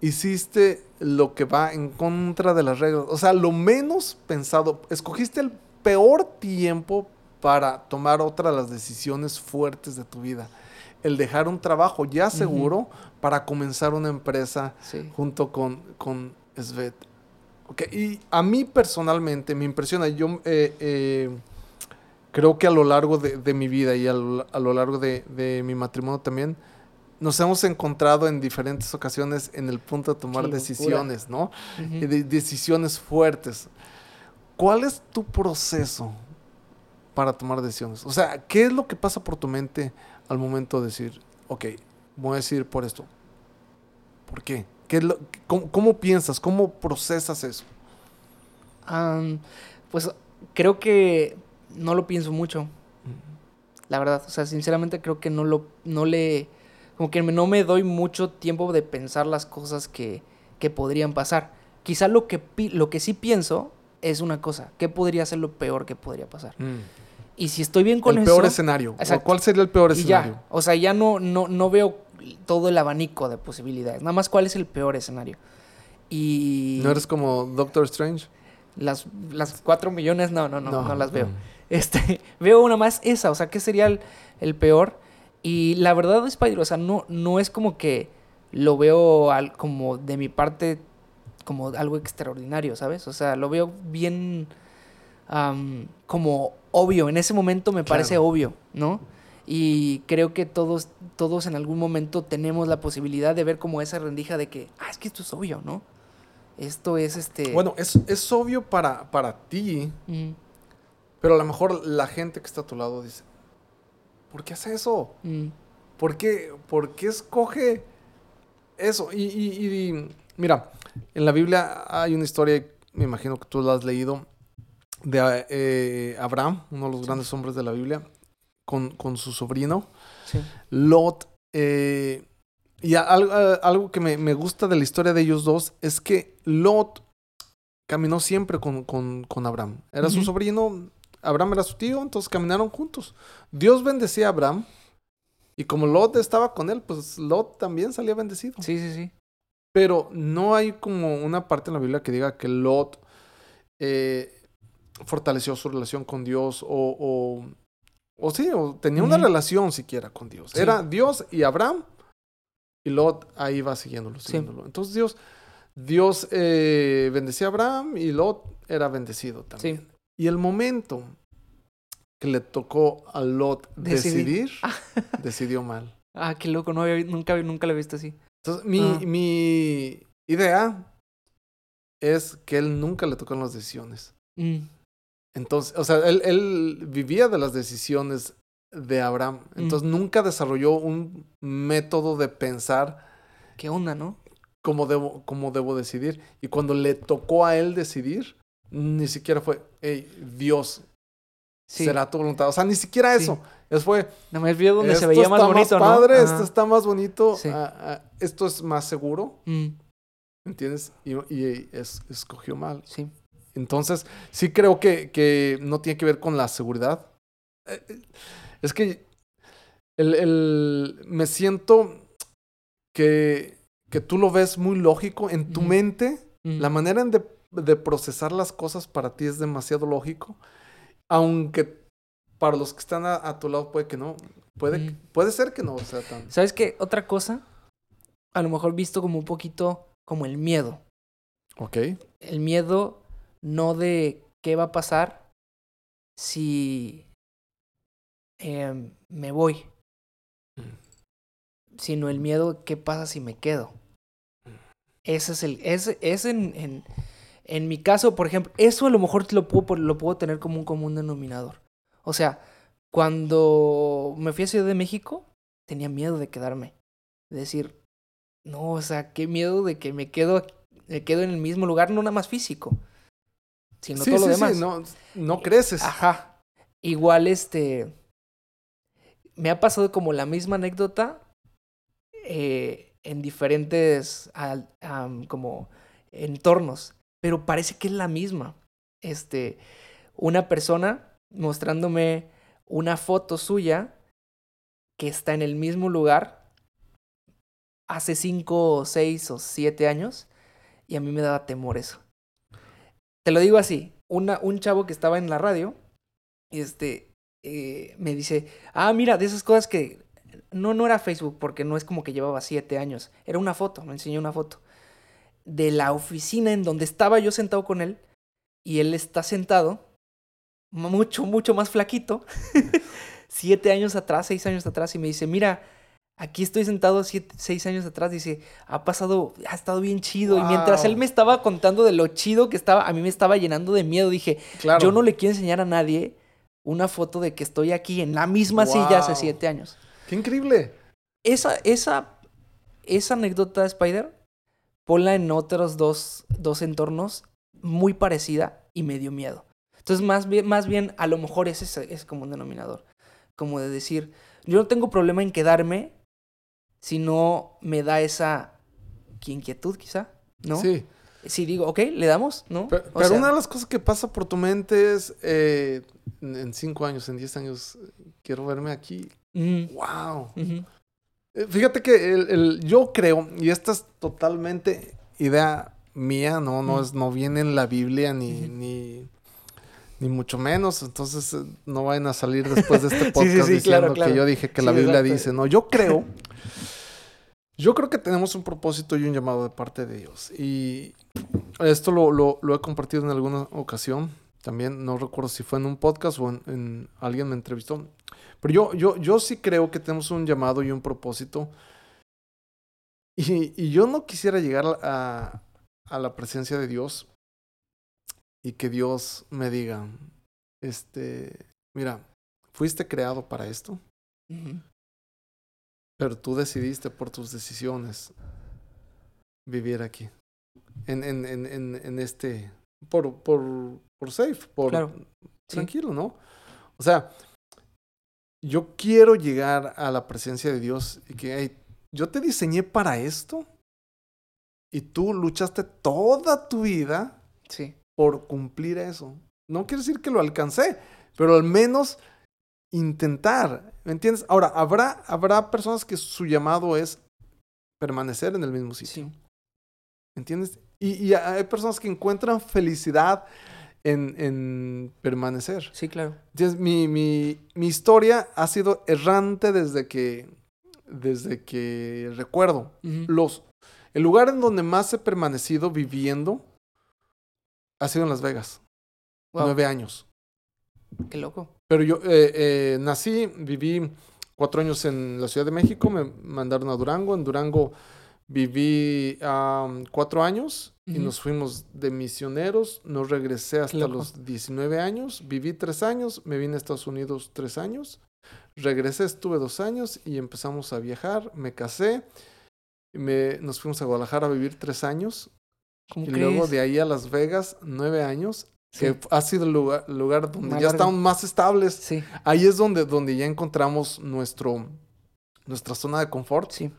hiciste lo que va en contra de las reglas. O sea, lo menos pensado. Escogiste el peor tiempo para tomar otra de las decisiones fuertes de tu vida. El dejar un trabajo ya seguro para comenzar una empresa Sí. junto con, con Svet. Ok, Y a mí personalmente me impresiona. Yo eh, eh, creo que a lo largo de, de mi vida y a lo, a lo largo de, de mi matrimonio también, nos hemos encontrado en diferentes ocasiones en el punto de tomar Qué locura. decisiones, ¿no? De- decisiones fuertes. ¿Cuál es tu proceso para tomar decisiones? O sea, ¿qué es lo que pasa por tu mente al momento de decir, ok, voy a decir por esto? ¿Por qué? ¿Qué lo, cómo, cómo piensas? ¿Cómo procesas eso? Pues creo que no lo pienso mucho. La verdad, o sea, sinceramente creo que no lo, no le, como que no me doy mucho tiempo de pensar las cosas que, que podrían pasar. Quizá lo que, pi- lo que sí pienso es una cosa, ¿qué podría ser lo peor que podría pasar? Y si estoy bien con el eso... peor escenario. ¿O Exacto. ¿Cuál sería el peor escenario? ya, o sea, ya no, no, no veo todo el abanico de posibilidades. Nada más cuál es el peor escenario. Y ¿No eres como Doctor Strange? las, las cuatro millones, no, no, no, no, las veo. Mm. Este, veo una más esa, o sea, ¿qué sería el, el peor? Y la verdad, Spider, o sea, no, no es como que lo veo al- como de mi parte como algo extraordinario, ¿sabes? O sea, lo veo bien como obvio. En ese momento me parece obvio, ¿no? Y creo que todos, todos en algún momento tenemos la posibilidad de ver como esa rendija de que, ah, es que esto es obvio, ¿no? Esto es este... Bueno, es, es obvio para, para ti, mm, pero a lo mejor la gente que está a tu lado dice, ¿por qué hace eso? mm, ¿Por qué, por qué escoge eso? Y, y- y, mira, en la Biblia hay una historia, me imagino que tú la has leído, de eh, Abraham, uno de los grandes hombres de la Biblia, con, con su sobrino, sí. Lot. eh, y a- algo, a- algo que me, me gusta de la historia de ellos dos es que Lot caminó siempre con, con- con Abraham. Era su sobrino, Abraham era su tío, entonces caminaron juntos. Dios bendecía a Abraham y como Lot estaba con él, pues Lot también salía bendecido. Sí, sí, sí. Pero no hay como una parte en la Biblia que diga que Lot eh, fortaleció su relación con Dios o, o, o sí, o tenía una relación siquiera con Dios. Sí. Era Dios y Abraham y Lot ahí va siguiéndolo, Sí. siguiéndolo. Entonces Dios, Dios eh, bendecía a Abraham y Lot era bendecido también. Sí. Y el momento que le tocó a Lot Decidir. decidir, decidió mal. Ah, qué loco, no había, nunca, nunca lo he visto así. Entonces, mi, Ah. mi idea es que él nunca le tocaron las decisiones. Mm, Entonces, o sea, él, él vivía de las decisiones de Abraham. Mm. Entonces, nunca desarrolló un método de pensar ¿Qué onda, no? cómo debo, cómo debo decidir. Y cuando le tocó a él decidir, ni siquiera fue, hey, Dios, Sí. será tu voluntad. O sea, ni siquiera Sí. eso. Es fue, No me vio donde se esto veía más está bonito, padre, ¿no? esto está más bonito, Sí. ah, ah, esto es más seguro. Mm, ¿Entiendes? Y, y es- escogió mal. sí. Entonces, sí creo que, que no tiene que ver con la seguridad. Eh, eh, Es que el, el- me siento que, que tú lo ves muy lógico en tu mente. Mm, La manera de, de procesar las cosas para ti es demasiado lógico. Aunque para los que están a, a tu lado puede que no. Puede, Mm. puede ser que no sea tan... ¿Sabes qué? Otra cosa, a lo mejor visto como un poquito como el miedo. Ok. El miedo no de qué va a pasar si em, me voy, sino el miedo qué pasa si me quedo. Ese es el, ese, ese en, en, en mi caso, por ejemplo, eso a lo mejor lo puedo, lo puedo tener como un común denominador. O sea, cuando me fui a Ciudad de México, tenía miedo de quedarme. De decir, no, o sea, qué miedo de que me quedo, me quedo en el mismo lugar, no nada más físico, sino sí, todo sí, lo demás. sí, no, no creces. Ajá. Igual, este. Me ha pasado como la misma anécdota eh, en diferentes al- como entornos. Pero parece que es la misma. Este. Una persona mostrándome una foto suya que está en el mismo lugar hace cinco, seis o siete años. Y a mí me daba temor eso. Te lo digo así. Un chavo que estaba en la radio, este, eh, me dice, ah, mira, de esas cosas que no, no era Facebook, porque no es como que llevaba siete años. Era una foto, me enseñó una foto de la oficina en donde estaba yo sentado con él y él está sentado, mucho, mucho más flaquito, siete años atrás, seis años atrás, y me dice, mira, aquí estoy sentado siete, seis años atrás, dice, ha pasado, ha estado bien chido. Y mientras él me estaba contando de lo chido que estaba, a mí me estaba llenando de miedo, dije, Claro. yo no le quiero enseñar a nadie una foto de que estoy aquí en la misma silla hace siete años. Qué increíble. Esa, esa, esa anécdota de Spider, ponla en otros dos, dos entornos muy parecida y me dio miedo. Entonces, más bien, más bien, a lo mejor ese es, es como un denominador. Como de decir, yo no tengo problema en quedarme si no me da esa inquietud, quizá, ¿no? Sí. Si digo, ok, le damos, ¿no? Pero, O pero sea, una de las cosas que pasa por tu mente es, eh, en cinco años, en diez años, quiero verme aquí. ¡Wow! Eh, Fíjate que el, el- yo creo, y esta es totalmente idea mía, no, no, es, no viene en la Biblia ni, ni, ni mucho menos. Entonces eh, no vayan a salir después de este sí, podcast sí, diciendo claro, claro. que yo dije que la Biblia exacto. dice. No, yo creo. Yo creo que tenemos un propósito y un llamado de parte de Dios. Y esto lo, he compartido en alguna ocasión. También no recuerdo si fue en un podcast o en, en- alguien me entrevistó. Pero yo, yo, yo sí creo que tenemos un llamado y un propósito. Y, yo no quisiera llegar a, la presencia de Dios y que Dios me diga, este, mira, fuiste creado para esto, Ujú. Pero tú decidiste por tus decisiones vivir aquí. En, en, en, en, en este, por, por, por safe, por Claro. Sí. tranquilo, ¿no? O sea, yo quiero llegar a la presencia de Dios y que, hey, yo te diseñé para esto y tú luchaste toda tu vida Sí. por cumplir eso. No quiere decir que lo alcancé, pero al menos intentar, ¿me entiendes? Ahora, habrá, habrá personas que su llamado es permanecer en el mismo sitio, Sí. ¿me entiendes? Y, y hay personas que encuentran felicidad en, en permanecer. Sí, claro. Entonces, mi, mi, mi historia ha sido errante desde que, desde que recuerdo. Los, el lugar en donde más he permanecido viviendo ha sido en Las Vegas. Wow, Nueve años. Qué loco. Pero yo eh, eh, nací, viví cuatro años en la Ciudad de México, me mandaron a Durango. En Durango viví cuatro años y nos fuimos de misioneros. No regresé hasta los 19 años. Viví tres años, me vine a Estados Unidos tres años. Regresé, estuve dos años y empezamos a viajar. Me casé. Me, nos fuimos a Guadalajara a vivir tres años. ¿Cómo Y crees? luego de ahí a Las Vegas, nueve años. Que ha sido el lugar, lugar donde Más ya largo. estamos más estables. Sí, Ahí es donde, donde ya encontramos nuestro, nuestra zona de confort, sí.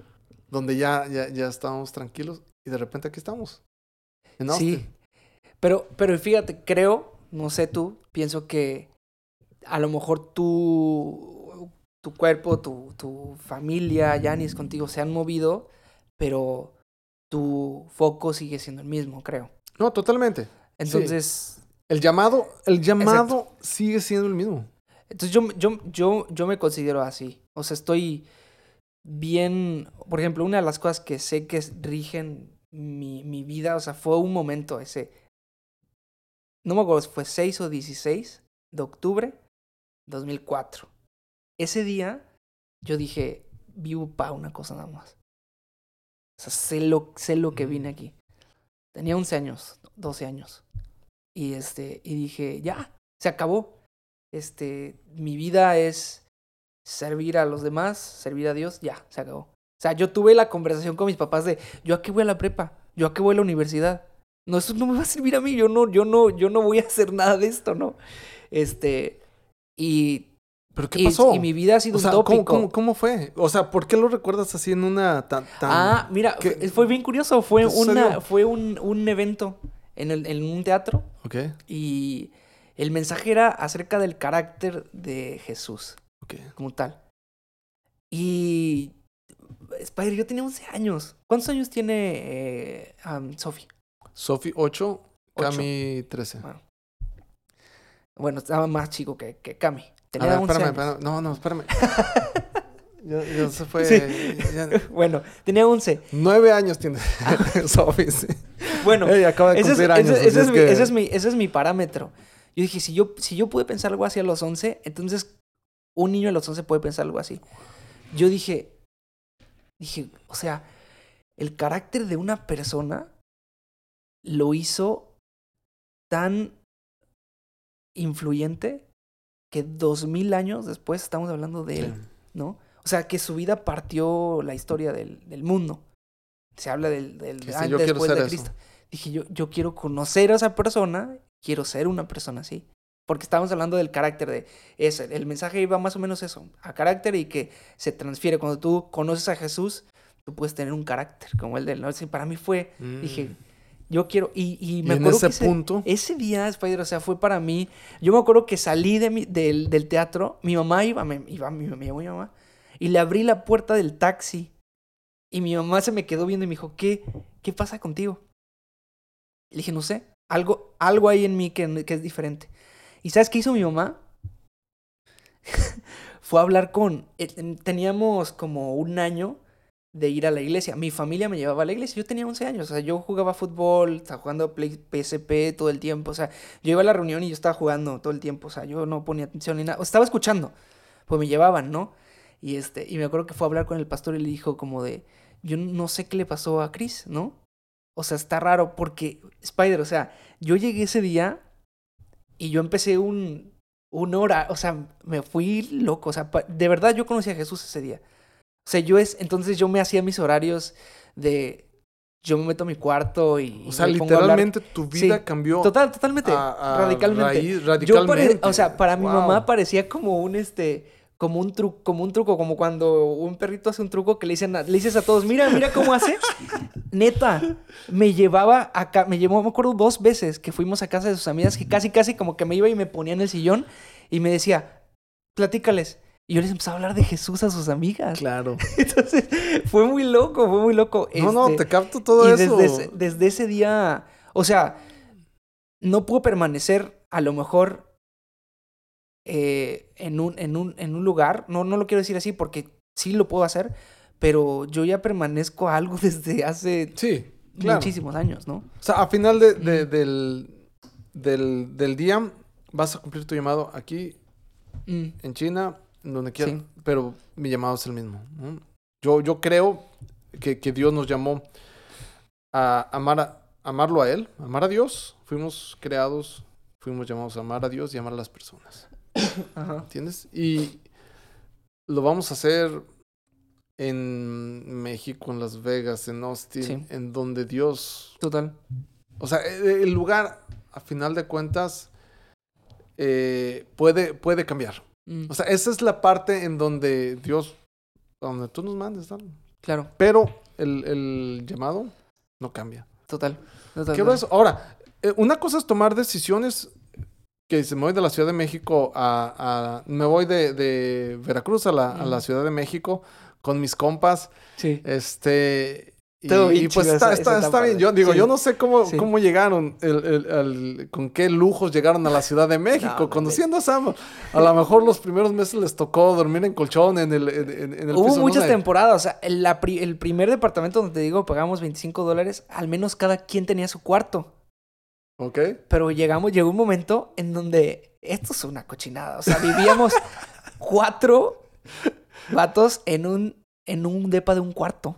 donde ya, ya, ya estábamos tranquilos y de repente aquí estamos. En. Sí. Pero, pero fíjate, creo, no sé tú, pienso que a lo mejor tu, tu cuerpo, tu, tu familia, Yanis, contigo se han movido, pero tu foco sigue siendo el mismo, creo. No, totalmente. Entonces, El llamado, el llamado sigue siendo el mismo. entonces yo, yo, yo, yo me considero así. O sea, estoy bien. Por ejemplo, una de las cosas que sé que rigen mi, mi vida, o sea, fue un momento ese. No me acuerdo si fue 6 o 16 de octubre 2004. Ese día yo dije, vivo para una cosa nada más. O sea, sé lo, sé lo que vine aquí. Tenía 11 años, 12 años. Y este, y dije, ya, se acabó. Este, mi vida es servir a los demás, servir a Dios, ya, se acabó. O sea, yo tuve la conversación con mis papás de, yo a qué voy a la prepa, yo a qué voy a la universidad. No, eso no me va a servir a mí, yo no, yo no, yo no voy a hacer nada de esto, ¿no? Este, y, ¿Pero qué pasó? y mi vida ha sido o sea, un ¿cómo, tópico. cómo, cómo fue? O sea, ¿por qué lo recuerdas así en una tan... tan... Ah, mira, ¿Qué- fue- bien curioso, fue una, fue un, un evento en, el, en un teatro Ok, y el mensaje era acerca del carácter de Jesús. ok. como tal. Y. Spider, yo tenía 11 años. ¿Cuántos años tiene eh, am, Sophie? Sophie 8, Ocho. Cami 13. Bueno. Bueno, estaba más chico que, que Cami. Tenía ver, 11 espérame, años. espérame. No, no, espérame. ya, ya se fue. Sí. ya- Bueno, tenía 11. Nueve años tiene Sophie, sí. Bueno, Ey, acaba de ese años. ese- es mi, que- ese es mi- ese es mi parámetro. Yo dije, si yo, si yo pude pensar algo así a los 11, entonces un niño a los 11 puede pensar algo así. Yo dije, dije, o sea, el carácter de una persona lo hizo tan influyente que dos mil años después estamos hablando de él. ¿no? O sea, que su vida partió la historia del, del mundo. Se habla del, del antes, después de eso. Dije, yo, yo quiero conocer a esa persona, quiero ser una persona así. Porque estamos hablando del carácter de ese. El mensaje iba más o menos eso, a carácter y que se transfiere. Cuando tú conoces a Jesús, tú puedes tener un carácter como el de él. para mí fue, Mm. dije, yo quiero. Y, y me Y en acuerdo ese que ese, punto- ese día, Spider, o sea, fue para mí. Yo me acuerdo que salí de mi- del, del teatro, mi mamá iba, me, iba mi, me llamó mi mamá, y le abrí la puerta del taxi. Y mi mamá se me quedó viendo y me dijo, ¿qué, qué pasa contigo? Le dije, no sé, algo, algo hay en mí que, que es diferente. ¿Y sabes qué hizo mi mamá? Fue a hablar con... eh, Teníamos como un año de ir a la iglesia. Mi familia me llevaba a la iglesia. Yo tenía 11 años. O sea, yo jugaba fútbol, estaba jugando Play, PSP todo el tiempo. O sea, yo iba a la reunión y yo estaba jugando todo el tiempo. O sea, yo no ponía atención ni nada. O estaba escuchando. Pues me llevaban, ¿no? Y este, y me acuerdo que fue a hablar con el pastor y le dijo como de, yo no sé qué le pasó a Chris, ¿no? O sea, está raro porque, Spider, o sea, yo llegué ese día y yo empecé un, un hora, o sea, me fui loco, o sea, de verdad yo conocí a Jesús ese día. O sea, yo es, entonces yo me hacía mis horarios de, yo me meto a mi cuarto y... O sea, literalmente tu vida Sí, cambió. Total, totalmente, a- a radicalmente. raíz- Yo pare- radicalmente. o sea, para mi mamá parecía como un este como un truco, como un truco, como cuando un perrito hace un truco que le dicen a- le dices a todos, "Mira, mira cómo hace." Neta, me llevaba acá, me llevó, me acuerdo dos veces que fuimos a casa de sus amigas que casi casi como que me iba y me ponía en el sillón y me decía, "Platícales." Y yo les empezaba a hablar de Jesús a sus amigas. Claro. Entonces, fue muy loco, fue muy loco. No, no, Este, te capto todo y eso. Desde, ese, desde ese día, o sea, no puedo permanecer a lo mejor eh, en, un, en, un, en un lugar, no, no lo quiero decir así porque sí lo puedo hacer, pero yo ya permanezco a algo desde hace Sí, claro. muchísimos años, ¿no? O sea, a final de- de- del, del, del día vas a cumplir tu llamado aquí Mm, en China, en donde quieras, Sí. pero mi llamado es el mismo. ¿no? Yo, yo creo que, que Dios nos llamó a amar a, amarlo a Él, amar a Dios. Fuimos creados, fuimos llamados a amar a Dios y amar a las personas. Ajá. ¿Entiendes? Y lo vamos a hacer en México, en Las Vegas, en Austin, Sí. en donde Dios Total. o sea, e- el lugar, a final de cuentas, eh, puede, puede cambiar. Mm, O sea, esa es la parte en donde Dios, donde tú nos mandes, claro, pero el, el llamado no cambia. total. total, ¿Qué total. Ahora, eh, una cosa es tomar decisiones que se me voy de la Ciudad de México a... a- me voy de, de Veracruz a la, a la Ujú. Ciudad de México con mis compas. Sí. Este. Y, Todo bien y pues chido está, esa- está, esa está bien. Yo digo, sí. yo no sé cómo, Sí. cómo llegaron, el, el- el- con qué lujos llegaron a la Ciudad de México. No, no, conociendo a Sam, a lo mejor los primeros meses les tocó dormir en colchón, en el, en, en- Hubo muchas temporadas. O sea, el, la pri- el primer departamento donde te digo pagamos 25 dólares, al menos cada quien tenía su cuarto. Ok. Pero llegamos, llegó un momento en donde esto es una cochinada. O sea, vivíamos cuatro vatos en un, en un depa de un cuarto.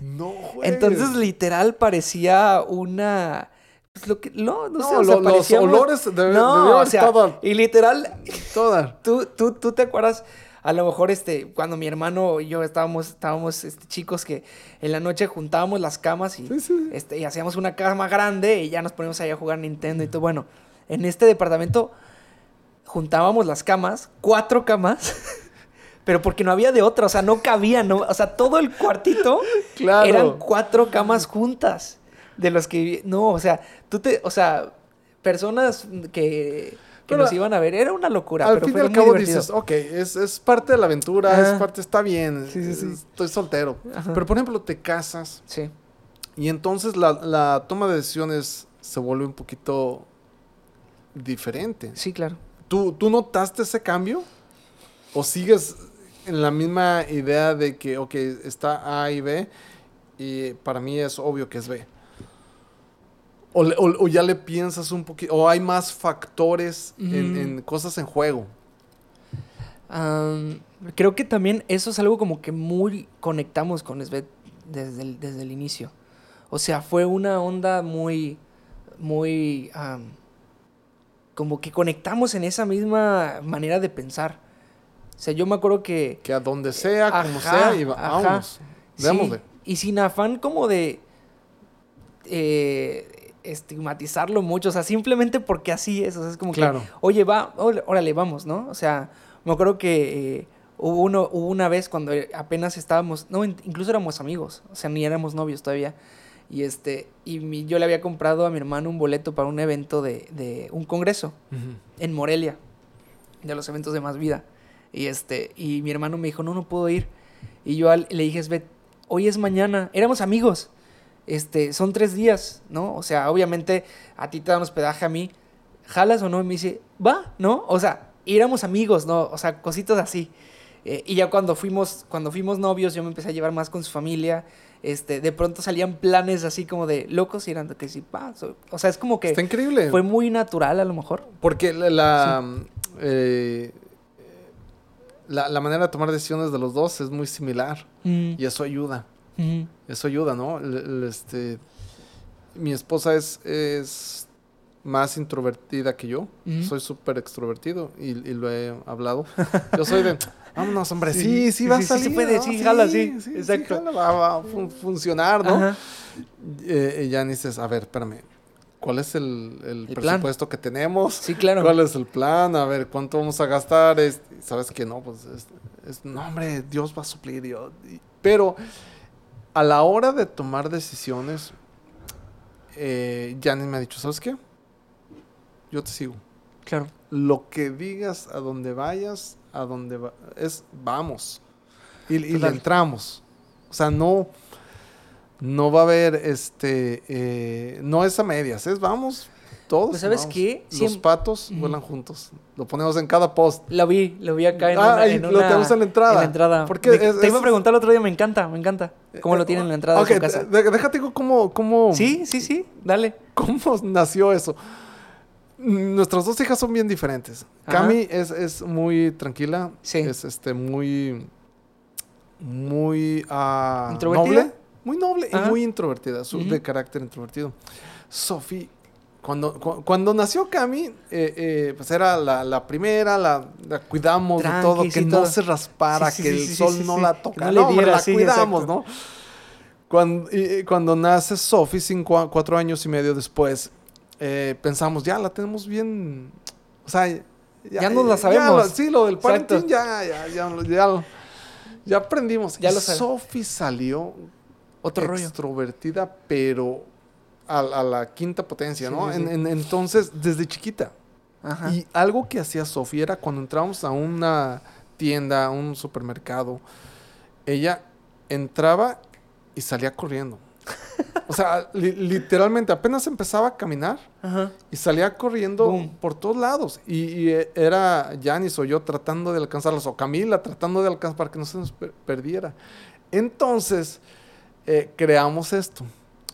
No, güey. Entonces, literal, parecía una. Pues lo que. No, no, No, sé. o sea, lo- los olores debe, No, o sea, y literal, toda. tú, tú, tú te acuerdas, a lo mejor este, cuando mi hermano y yo estábamos, estábamos este, chicos que en la noche juntábamos las camas y, Sí, sí. este, y hacíamos una cama grande y ya nos poníamos ahí a jugar Nintendo y todo. Bueno, en este departamento juntábamos las camas, cuatro camas, pero porque no había de otra, o sea, no cabía, no, o sea, todo el cuartito Claro. eran cuatro camas juntas de los que no, o sea, tú te, o sea, personas que, que Pero nos iban a ver, era una locura, Al pero fin y al cabo divertido. dices, ok, es, es parte de la aventura, es parte, está bien. Sí, sí, sí. Estoy soltero. Ajá. Pero por ejemplo, te casas. Sí. Y entonces la, la toma de decisiones se vuelve un poquito diferente. Sí, claro. ¿Tú, ¿Tú notaste ese cambio? ¿O sigues en la misma idea de que, ok, está A y B y para mí es obvio que es B? ¿O, le- o- o ya le piensas un poquito? ¿O hay más factores en, Mm. en cosas en juego? Creo que también eso es algo como que muy conectamos con Svet desde el, desde el inicio. O sea, fue una onda muy, muy, como que conectamos en esa misma manera de pensar. O sea, yo me acuerdo que... Que a donde sea, como sea, y va- ajá. vámonos. Sí, y sin afán como de eh, estigmatizarlo mucho, o sea, simplemente porque así es, o sea, es como Claro. que, oye, va, órale, vamos, ¿no? O sea, me acuerdo que eh, Hubo, uno, hubo una vez cuando apenas estábamos, no, in- incluso éramos amigos, o sea, ni éramos novios todavía. Y este, y mi- yo le había comprado a mi hermano un boleto para un evento de, de un congreso en Morelia, de los eventos de Más Vida. Y este, y mi hermano me dijo, no, no puedo ir. Y yo al- le dije, Svet, hoy es mañana, éramos amigos. Este, son tres días, ¿no? O sea, obviamente a ti te dan hospedaje a mí. ¿Jalas o no? Y me dice, va, ¿no? O sea, éramos amigos, ¿no? O sea, cositas así. Eh, y ya cuando fuimos, cuando fuimos novios, yo me empecé a llevar más con su familia. Este, de pronto salían planes así como de locos y eran que sí, pa. so- O sea, es como que Está increíble. fue muy natural a lo mejor. Porque la, la, eh, la, la manera de tomar decisiones de los dos es muy similar. Mm, Y eso ayuda. Ujú. Eso ayuda, ¿no? El- el, este, mi esposa es, es más introvertida que yo. Ujú. Soy súper extrovertido y, y lo he hablado. Yo soy de, vámonos, hombre, sí, Sí, sí, sí, va sí, a sí salir. se puede, ¿no? sí, jala, sí, exacto. jala, va, va a fun- funcionar, ¿no? Ajá. Eh, y ya dices, a ver, espérame. ¿Cuál es el, el El plan. presupuesto que tenemos? Sí, claro. ¿Cuál es el plan? A ver, ¿cuánto vamos a gastar? Es- ¿Sabes que No, pues, es, es- no, hombre, Dios va a suplir. Dios. Pero a la hora de tomar decisiones, eh, Janis me ha dicho, ¿sabes qué? Yo te sigo. Claro. Lo que digas, a donde vayas, a donde va, es vamos. Y, y le entramos. O sea, no, no va a haber, este, eh, no es a medias, es vamos todos. Pues, ¿sabes vamos. qué? Los Siem- patos vuelan juntos. Lo ponemos en cada post. Lo vi, lo vi acá en Ah, una, en lo una- tenemos en la entrada. En la entrada. Porque es- te iba a preguntar el otro día, me encanta, me encanta. ¿Cómo lo tienen en la entrada Ok, de su casa? déjate cómo, cómo, Sí, sí, sí, dale. cómo nació eso. Nuestras dos hijas son bien diferentes. Ajá. Cami es, es muy tranquila. Sí. Es este muy. Muy. ¿Introvertida? Noble. Muy noble Ajá. y muy introvertida. su-. De carácter introvertido. Sophie. Cuando, cu- cuando nació Cami, eh, eh, pues era la, la primera, la, la cuidamos de todo, que sí, no todo. se raspara, Sí, que sí, el sol no la Que toca. no diera, la cuidamos, exacto. ¿no? Cuando, y- cuando nace Sophie, cinco, cuatro años y medio después, eh, pensamos, ya la tenemos bien. O sea, Ya nos la sabemos. sí, lo del parenting ya, ya, ya, ya, ya aprendimos. Ya Y lo Sophie salió Otro rollo. extrovertida, pero a, a la quinta potencia, Sí, ¿no? sí, En- sí. en- entonces, desde chiquita. Ajá. Y algo que hacía Sofía era cuando entrábamos a una tienda, a un supermercado, ella entraba y salía corriendo. O sea, li- literalmente apenas empezaba a caminar Ajá. y salía corriendo Boom. por todos lados. Y, y, eh, era Janice o yo tratando de alcanzarlas, o Camila tratando de alcanzar para que no se nos per- perdiera. Entonces, eh, creamos esto.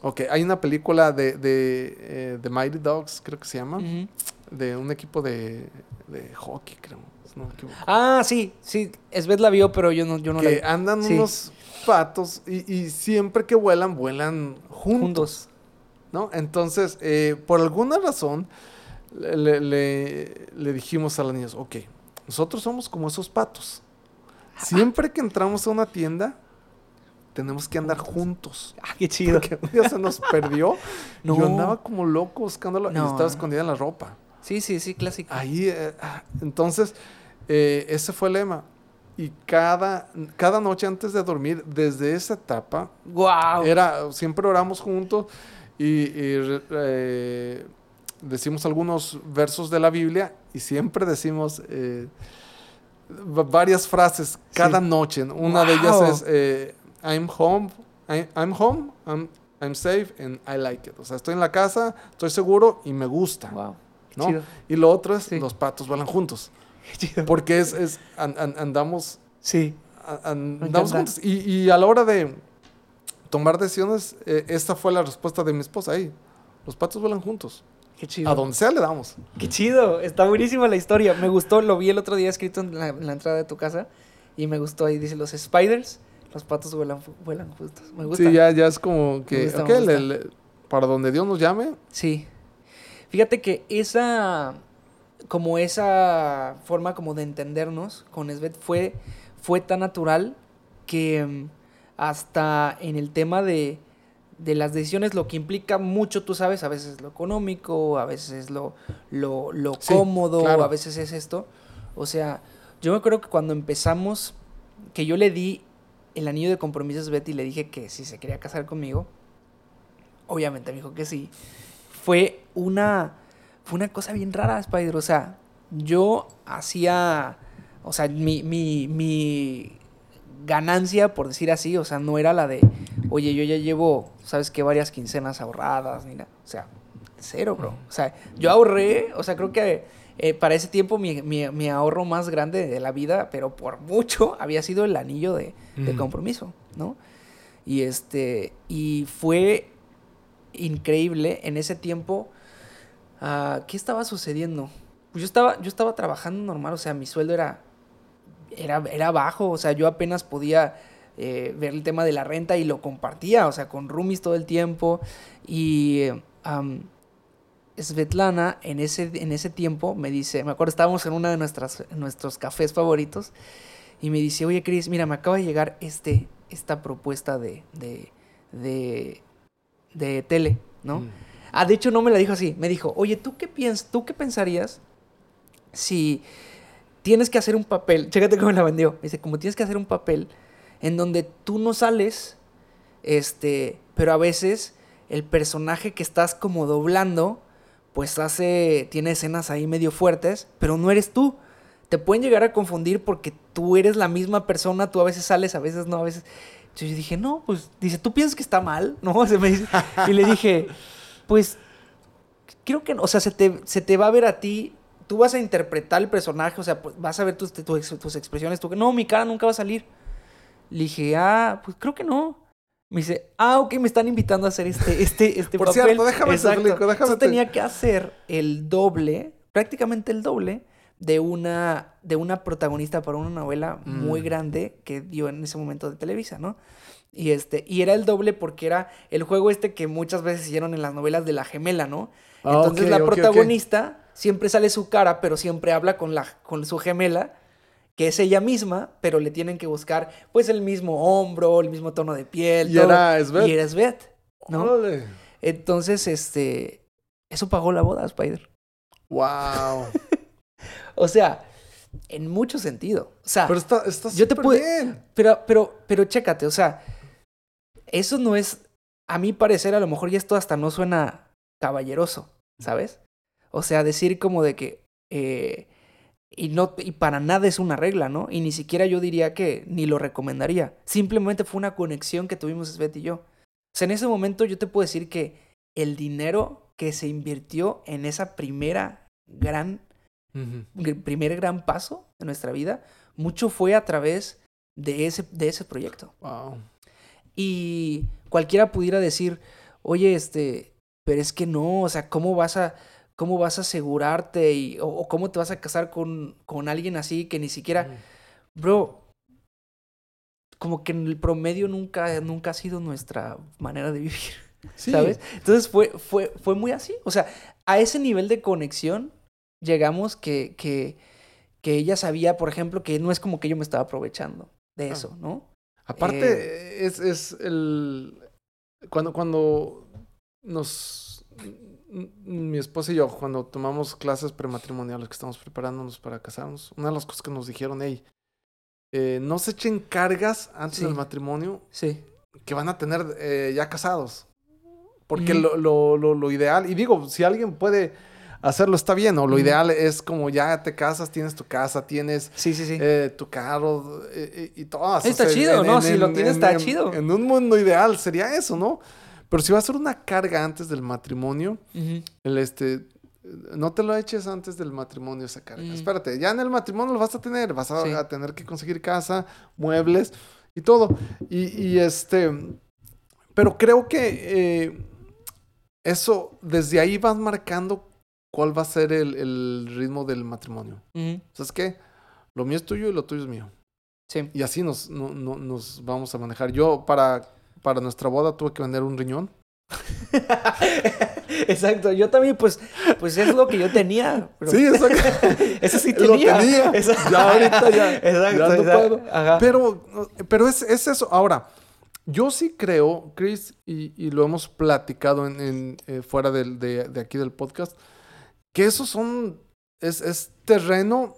Ok, hay una película de, de eh, The Mighty Dogs, creo que se llama, de un equipo de, de hockey, creo. si no me equivoco. Ah, sí, sí. Esbeth la vio, pero yo no, yo no que la andan sí. unos patos y, y siempre que vuelan, vuelan juntos. juntos. ¿no? Entonces, eh, por alguna razón, le, le- le- le dijimos a los niños, ok, nosotros somos como esos patos. Siempre que entramos a una tienda, tenemos que andar juntos. Ah, qué chido. Porque un día se nos perdió. No. Yo andaba como loco buscándolo y estaba escondida en la ropa. Sí, sí, sí, clásico. Ahí, eh, ah, entonces, eh, ese fue el lema. Y cada, cada noche antes de dormir, desde esa etapa, Wow. era, siempre oramos juntos y, eh, decimos algunos versos de la Biblia y siempre decimos va- varias frases cada Sí. noche. Una de ellas es I'm home, I- I'm home, I'm, I'm safe and I like it. O sea, estoy en la casa, estoy seguro y me gusta. Wow. Chido. Y lo otro es Sí. los patos vuelan juntos. Qué chido. Porque es, es an- an- andamos Sí. andamos juntos. Y, y a la hora de tomar decisiones, eh, esta fue la respuesta de mi esposa ahí. Los patos vuelan juntos. Qué chido. A donde sea le damos. Qué chido. Está buenísima la historia. Me gustó. Lo vi el otro día escrito en la, en la entrada de tu casa. Y me gustó. Ahí dice: Los spiders, los patos vuelan, vuelan juntos. Me gusta. Sí, ya, ya es como que, gusta, le- le- para donde Dios nos llame, Sí. Fíjate que esa, como esa forma como de entendernos con Esbeth fue, fue tan natural que mm, hasta en el tema de, de las decisiones, lo que implica mucho, tú sabes, a veces lo económico, a veces lo, lo, lo Sí, cómodo, claro. a veces es esto. O sea, yo me acuerdo que cuando empezamos que yo le di el anillo de compromiso a Svet y le dije que si se quería casar conmigo, obviamente me dijo que sí, fue una, fue una cosa bien rara, Spider. O sea, yo hacía, o sea, mi, mi, mi ganancia, por decir así, o sea, no era la de, oye, yo ya llevo, ¿sabes qué? Varias quincenas ahorradas, ni. O sea, cero, bro. O sea, yo ahorré, o sea, creo que eh, para ese tiempo mi, mi, mi, ahorro más grande de la vida, pero por mucho, había sido el anillo de, de compromiso, ¿no? Y este, y fue increíble en ese tiempo. Uh, ¿Qué estaba sucediendo? Pues yo estaba, yo estaba trabajando normal, o sea, mi sueldo era, era, era bajo, o sea, yo apenas podía eh, ver el tema de la renta y lo compartía, o sea, con roomies todo el tiempo. Y um, Svetlana en ese, en ese tiempo me dice, me acuerdo, estábamos en uno de nuestras, nuestros cafés favoritos y me dice, oye Chris, mira, me acaba de llegar este, esta propuesta de, de, de, de tele, ¿no? Mm. Ah, de hecho no me la dijo así, me dijo, oye, ¿tú qué piensas, tú qué pensarías si tienes que hacer un papel, chécate cómo me la vendió, dice, como tienes que hacer un papel en donde tú no sales, este, pero a veces el personaje que estás como doblando, pues hace, tiene escenas ahí medio fuertes, pero no eres tú. Te pueden llegar a confundir porque tú eres la misma persona, tú a veces sales, a veces no, a veces... Entonces yo dije, no, pues, dice, ¿tú piensas que está mal? ¿No? Se me dice, y le dije, pues, creo que no, o sea, se te, se te va a ver a ti, tú vas a interpretar el personaje, o sea, pues, vas a ver tus, tus, tus expresiones, tú, no, mi cara nunca va a salir. Le dije, ah, pues creo que no. Me dice, ah, ok, me están invitando a hacer este, este, este Por papel. cierto, déjame Exacto. te explico, déjame Entonces te- tenía que hacer el doble, prácticamente el doble, de una, de una protagonista para una novela muy Mm. grande que dio en ese momento de Televisa, ¿no? Y este, y era el doble porque era el juego este que muchas veces hicieron en las novelas de la gemela, ¿no? Ah, Entonces la protagonista siempre sale su cara, pero siempre habla con, la, con su gemela, que es ella misma, pero le tienen que buscar pues el mismo hombro, el mismo tono de piel. Y todo. era Svet. Y era Svet, ¿no? Órale. Entonces, este, eso pagó la boda, Spider. Wow. O sea, en mucho sentido. O sea, Pero está, está Yo te bien. Pero, pero, pero chécate, o sea, eso no es, a mi parecer, a lo mejor ya esto hasta no suena caballeroso, ¿sabes? O sea, decir como de que, eh, y no, y para nada es una regla, ¿no? Y ni siquiera yo diría que ni lo recomendaría. Simplemente fue una conexión que tuvimos Svet y yo. O sea, en ese momento yo te puedo decir que el dinero que se invirtió en esa primera gran gr- primer gran paso de nuestra vida, mucho fue a través de ese, de ese proyecto. Wow. Y cualquiera pudiera decir, oye, este, pero es que no, o sea, ¿cómo vas a, cómo vas a asegurarte y, o, o cómo te vas a casar con, con alguien así que ni siquiera, bro, como que en el promedio nunca, nunca ha sido nuestra manera de vivir. Sí. ¿Sabes? Entonces fue, fue, fue muy así. O sea, a ese nivel de conexión llegamos que, que, que ella sabía, por ejemplo, que no es como que yo me estaba aprovechando de Ah. eso, ¿no? Aparte, es, es el. Cuando, cuando nos. Mi esposa y yo, cuando tomamos clases prematrimoniales que estamos preparándonos para casarnos, una de las cosas que nos dijeron, hey, eh, no se echen cargas antes Sí. del matrimonio Sí. que van a tener eh, ya casados. Porque lo, lo, lo, lo ideal, y digo, si alguien puede hacerlo, está bien, o lo ideal es como ya te casas, tienes tu casa, tienes Sí, sí, sí. eh, tu carro eh, y todo. Está chido, ¿no? Si lo tienes, está chido. En un mundo ideal sería eso, ¿no? Pero si va a ser una carga antes del matrimonio, el este, no te lo eches antes del matrimonio esa carga. Mm. Espérate, ya en el matrimonio lo vas a tener, vas a, Sí. a tener que conseguir casa, muebles y todo. Y, y este, pero creo que eh, eso, desde ahí vas marcando cuál va a ser el, el ritmo del matrimonio. Ujú. ¿Sabes qué? Lo mío es tuyo y lo tuyo es mío. Sí. Y así nos, no- no- nos vamos a manejar. Yo para, para nuestra boda tuve que vender un riñón. Exacto. Yo también, pues, pues es lo que yo tenía. pero- Sí, exacto. Eso sí Lo tenía. Exacto. Ya ahorita ya- Exacto. ya no exacto. puedo. Ajá. Pero, pero es, es eso. Ahora, yo sí creo, Chris, y, y lo hemos platicado en, en, eh, fuera del- de, de aquí del podcast, que esos son, es, es terreno,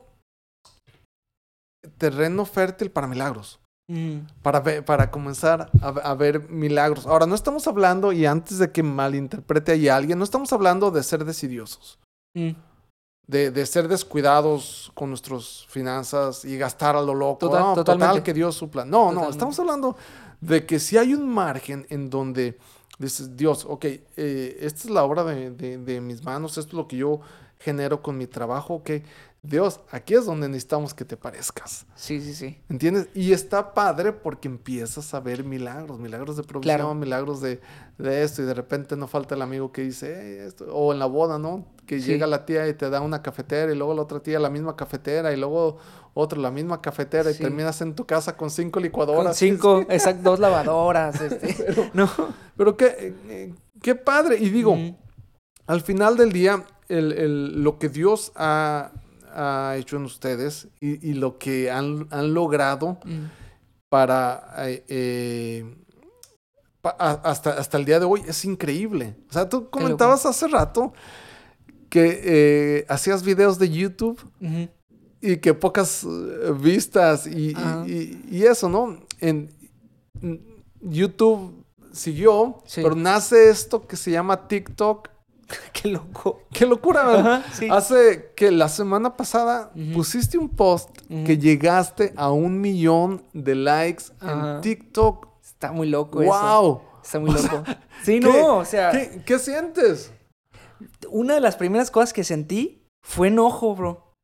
terreno fértil para milagros. Mm, Para, para comenzar a, a ver milagros. Ahora, no estamos hablando, y antes de que malinterprete ahí a alguien, no estamos hablando de ser decidiosos, mm. de, de ser descuidados con nuestras finanzas y gastar a lo loco. Total- No, total, que Dios supla. No, no, estamos hablando de que si hay un margen en donde dices, Dios, ok, eh, esta es la obra de, de- de mis manos, esto es lo que yo genero con mi trabajo, ok. Dios, aquí es donde necesitamos que te parezcas. Sí, sí, sí. ¿Entiendes? Y está padre porque empiezas a ver milagros, milagros de provisión, Claro. milagros de, de esto, y de repente no falta el amigo que dice, "Hey, esto", o en la boda, ¿no? Que Sí. llega la tía y te da una cafetera, y luego la otra tía la misma cafetera, y luego otra la misma cafetera, y terminas en tu casa con cinco Con licuadoras. cinco, exacto, dos lavadoras. Este. no. Pero qué, eh, eh, qué padre. Y digo, Mm, al final del día, el, el- lo que Dios ha, ha hecho en ustedes y, y lo que han, han logrado mm. para eh, eh, pa- hasta, hasta el día de hoy es increíble. O sea, tú comentabas hace rato que eh, hacías videos de YouTube y que pocas vistas y, eso, ¿no? En en YouTube siguió, Sí. pero nace esto que se llama TikTok. Qué loco. ¡Qué locura! ¿verdad? Ajá, sí. Hace que la semana pasada pusiste un post que llegaste a un millón de likes en TikTok. Está muy loco eso. ¡Wow! Está muy loco. Sí, ¿Qué- no, o sea, ¿Qué, qué sientes? una de las primeras cosas que sentí fue enojo, bro.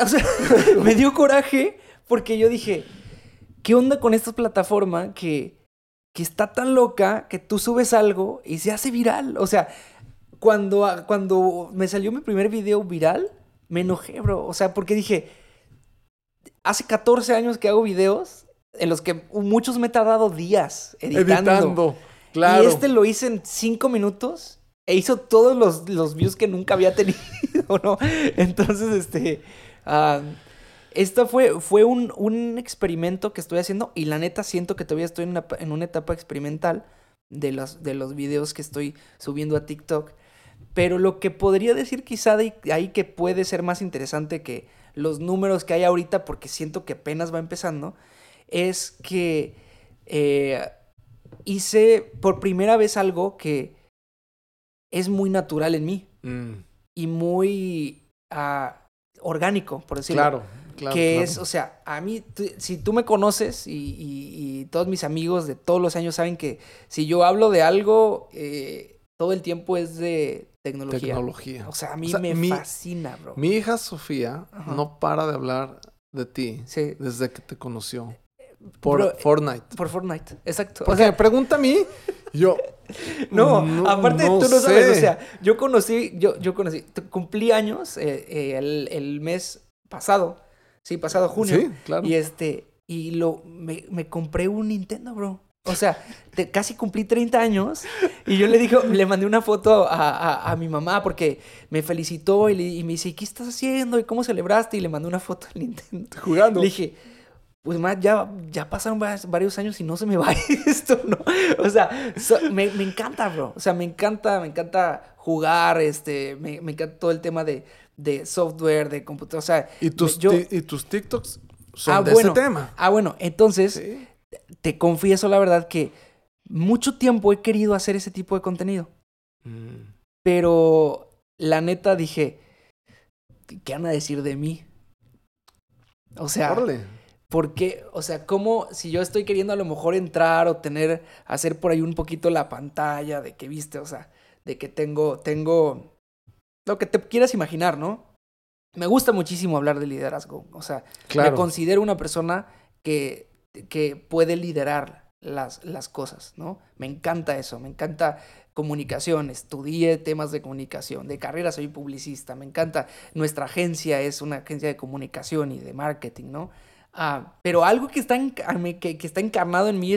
O sea, me dio coraje porque yo dije, ¿qué onda con esta plataforma que, que está tan loca que tú subes algo y se hace viral? O sea, cuando, cuando me salió mi primer video viral, me enojé, bro. O sea, porque dije, hace 14 años que hago videos en los que muchos me he tardado días editando. Editando. Claro. Y este lo hice en cinco minutos e hizo todos los, los views que nunca había tenido, ¿no? Entonces, este. ah, esto fue, fue un, un experimento que estoy haciendo y la neta siento que todavía estoy en una, en una etapa experimental de los, de los videos que estoy subiendo a TikTok. Pero lo que podría decir quizá de ahí que puede ser más interesante que los números que hay ahorita, porque siento que apenas va empezando, es que eh, hice por primera vez algo que es muy natural en mí Mm, y muy ah, orgánico, por decirlo. claro, claro. que claro. es, o sea, a mí, si tú me conoces y, y- y todos mis amigos de todos los años saben que si yo hablo de algo, eh, todo el tiempo es de tecnología. Tecnología. O sea, a mí O sea, me mi- fascina, bro. Mi hija Sofía Ajá. no para de hablar de ti Sí, desde que te conoció. Por Bro, Fortnite. por Fortnite, exacto. O Porque sea, me pregunta a mí, yo. No, no- aparte no tú no sabes, sé. o sea, yo conocí, yo, yo conocí, cumplí años eh, eh, el, el mes pasado, sí, pasado junio, Sí, claro. y este, y lo, me, me compré un Nintendo, bro. O sea, te- casi cumplí 30 años y yo le dije, le mandé una foto a, a- a mi mamá porque me felicitó y, le- y me dice, ¿qué estás haciendo? ¿Y cómo celebraste? Y le mandé una foto del Nintendo. Jugando. Le dije, pues más, ya, ya pasaron va- varios años y no se me va esto, ¿no? O sea, so- me, me encanta, bro. O sea, me encanta, me encanta jugar, este, me, me encanta todo el tema de, de software, de computadora. O sea, y, tus yo- y tus TikToks son Ah, de bueno. ese tema. Ah, bueno, entonces Sí. Te confieso la verdad que mucho tiempo he querido hacer ese tipo de contenido. Mm, Pero la neta dije, ¿qué van a decir de mí? O sea, Órale. Porque, o sea, como si yo estoy queriendo a lo mejor entrar o tener, hacer por ahí un poquito la pantalla de que viste, o sea, de que tengo, tengo lo que te quieras imaginar, ¿no? Me gusta muchísimo hablar de liderazgo, o sea, Claro. me considero una persona que, que puede liderar las, las cosas, ¿no? Me encanta eso, me encanta comunicación, estudié temas de comunicación, de carrera soy publicista, me encanta, nuestra agencia es una agencia de comunicación y de marketing, ¿no? Ah, pero algo que está, enca- que, que está encarnado en mí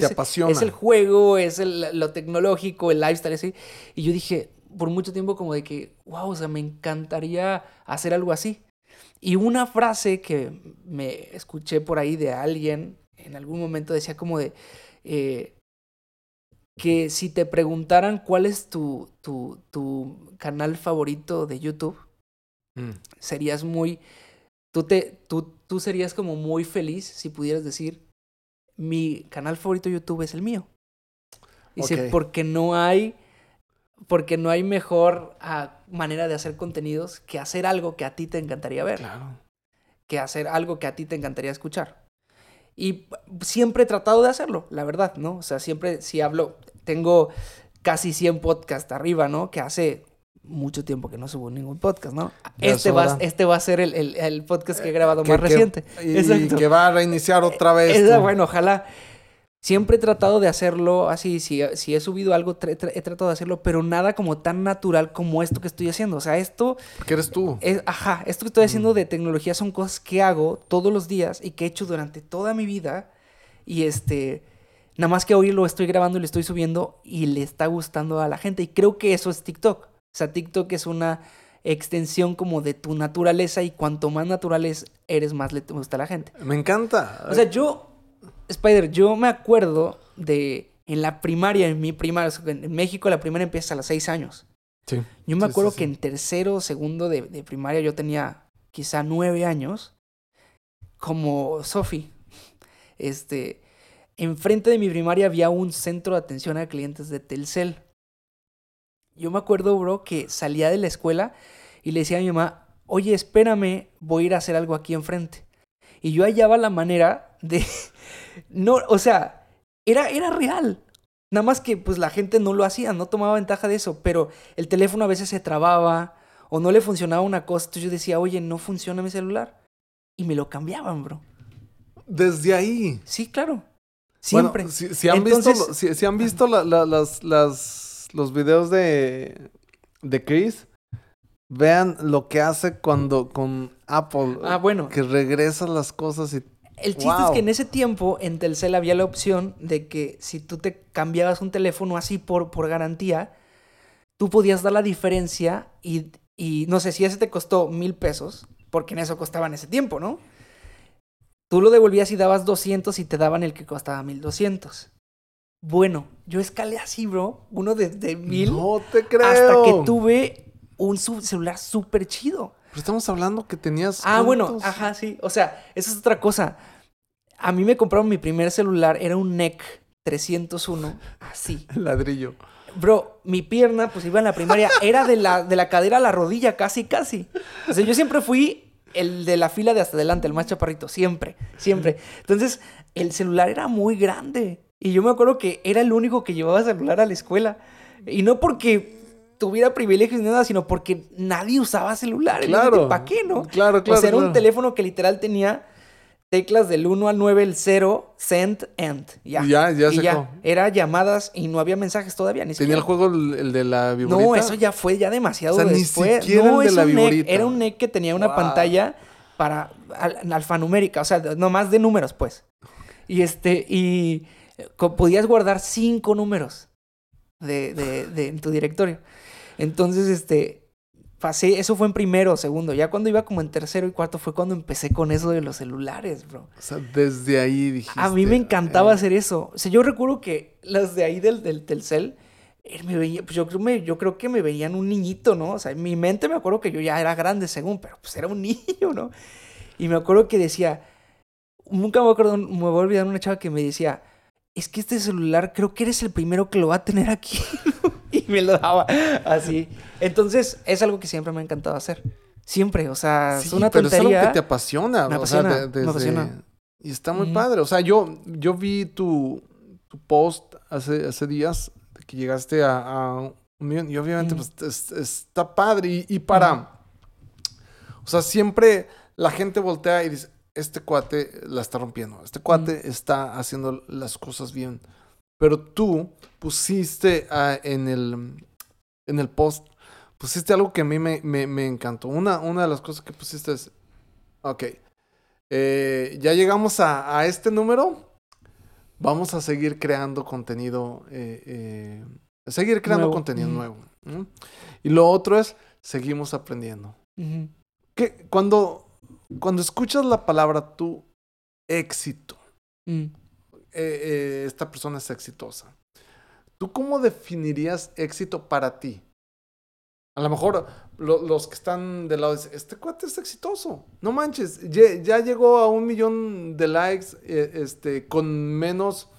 es el juego, es el- lo tecnológico, el lifestyle, así. Y yo dije, por mucho tiempo como de que, wow, o sea, me encantaría hacer algo así. Y una frase que me escuché por ahí de alguien en algún momento decía como de eh, que si te preguntaran cuál es tu, tu, tu canal favorito de YouTube, Mm, serías muy tú, te, tú, tú serías como muy feliz si pudieras decir, mi canal favorito de YouTube es el mío. Dice, Ok. porque no hay, porque no hay mejor ah, manera de hacer contenidos que hacer algo que a ti te encantaría ver Claro. que hacer algo que a ti te encantaría escuchar. Y siempre he tratado de hacerlo, la verdad, ¿no? O sea, siempre si hablo, tengo casi 100 podcasts arriba, ¿no? Que hace mucho tiempo que no subo ningún podcast, ¿no? Ya Este va, este va a ser el, el- el podcast que he grabado Que- más que- reciente. Y, Exacto. que va a reiniciar otra vez. Esa, tú. bueno, ojalá. Siempre he tratado de hacerlo así, si, si he subido algo, tra- tra- he tratado de hacerlo, pero nada como tan natural como esto que estoy haciendo. O sea, esto Porque eres tú. es- ajá, esto que estoy haciendo de tecnología son cosas que hago todos los días y que he hecho durante toda mi vida. Y este, nada más que hoy lo estoy grabando y lo estoy subiendo y le está gustando a la gente. Y creo que eso es TikTok. O sea, TikTok es una extensión como de tu naturaleza y cuanto más natural es, eres, más le gusta a la gente. Me encanta. O sea, yo, Spider, yo me acuerdo de en la primaria, en mi primaria, en México la primaria empieza a los seis años. sí. Yo me Sí, acuerdo sí, que en tercero o segundo de, de primaria yo tenía quizá nueve años, como Sofi. Este, enfrente de mi primaria había un centro de atención a clientes de Telcel. Yo me acuerdo, bro, que salía de la escuela y le decía a mi mamá, oye, espérame, voy a ir a hacer algo aquí enfrente. Y yo hallaba la manera de... No, o sea, era, era real. Nada más que pues la gente no lo hacía, no tomaba ventaja de eso, pero el teléfono a veces se trababa o no le funcionaba una cosa, entonces yo decía, oye, no funciona mi celular. Y me lo cambiaban, bro. Desde ahí. Sí, claro. Bueno, Siempre. si, si han Entonces- visto, si, si han visto la- la- las, las, los videos de, de Chris, vean lo que hace cuando con Apple. ah, bueno. Que regresa las cosas y El chiste es que en ese tiempo en Telcel había la opción de que si tú te cambiabas un teléfono así por, por garantía, tú podías dar la diferencia y, y no sé si ese te costó mil pesos, porque en eso costaba en ese tiempo, ¿no? Tú lo devolvías y dabas 200 y te daban el que costaba 1200. Bueno, yo escalé así, bro, uno de, de mil No te creo. hasta que tuve un celular súper chido. Pero estamos hablando que tenías. Ah, bueno, ajá, sí. O sea, esa es otra cosa. A mí me compraron mi primer celular, era un NEC 301, así. Ladrillo. Bro, mi pierna, pues iba en la primaria, era de la, de la cadera a la rodilla, casi, casi. O sea, yo siempre fui el de la fila de hasta adelante, el más chaparrito, siempre, siempre. Entonces, el celular era muy grande. Y yo me acuerdo que era el único que llevaba celular a la escuela. Y no porque tuviera privilegios ni nada, sino porque nadie usaba celular. Claro. ¿Para qué, no? Claro, claro. sea, era un teléfono que literal tenía teclas del 1 al 9, el 0, send, end. Ya. Ya, ya y se ya. Era llamadas y no había mensajes todavía. Ni Tenía el juego el, el de la viborita. No, eso ya fue ya demasiado O sea, ni después. siquiera no, el de la viborita. Era un NEC que tenía una Wow. pantalla para al- alfanumérica, o sea, no más de números, pues. Y este, y eh, podías guardar cinco números de, de- de- en tu directorio. Entonces, este, pasé, eso fue en primero segundo. Ya cuando iba como en tercero y cuarto fue cuando empecé con eso de los celulares, bro. O sea, desde ahí dijiste. A mí me encantaba eh, hacer eso. O sea, yo recuerdo que las de ahí del, del Telcel, eh, me veía, pues yo creo, me, yo creo que me veían un niñito, ¿no? O sea, en mi mente me acuerdo que yo ya era grande según, pero pues era un niño, ¿no? Y me acuerdo que decía, nunca me acuerdo, me voy a olvidar una chava que me decía, es que este celular creo que eres el primero que lo va a tener aquí. y me lo daba así. Entonces, es algo que siempre me ha encantado hacer. Siempre, o sea, Sí, es una pero es algo que te apasiona. Me o sea, apasiona, de- me desde- apasiona. Y está muy Ujú. padre. O sea, yo, yo vi tu, tu post hace, hace días que llegaste a, a. Y obviamente, Ujú. pues, es- está padre. Y, y para. O sea, siempre la gente voltea y dice: Este cuate la está rompiendo. Este cuate está haciendo las cosas bien. Pero tú pusiste ah, en, el, en el post, pusiste algo que a mí me, me- me encantó. Una, una de las cosas que pusiste es, ok, eh, ya llegamos a, a este número, vamos a seguir creando contenido, eh, eh, seguir creando Nuevo. contenido nuevo. Y lo otro es, seguimos aprendiendo. Que cuando, cuando escuchas la palabra tú, éxito, Mm. esta persona es exitosa. ¿Tú cómo definirías éxito para ti? A lo mejor lo- los que están del lado dicen, este cuate es exitoso. No manches, ya, ya llegó a un millón de likes eh, este, con menos...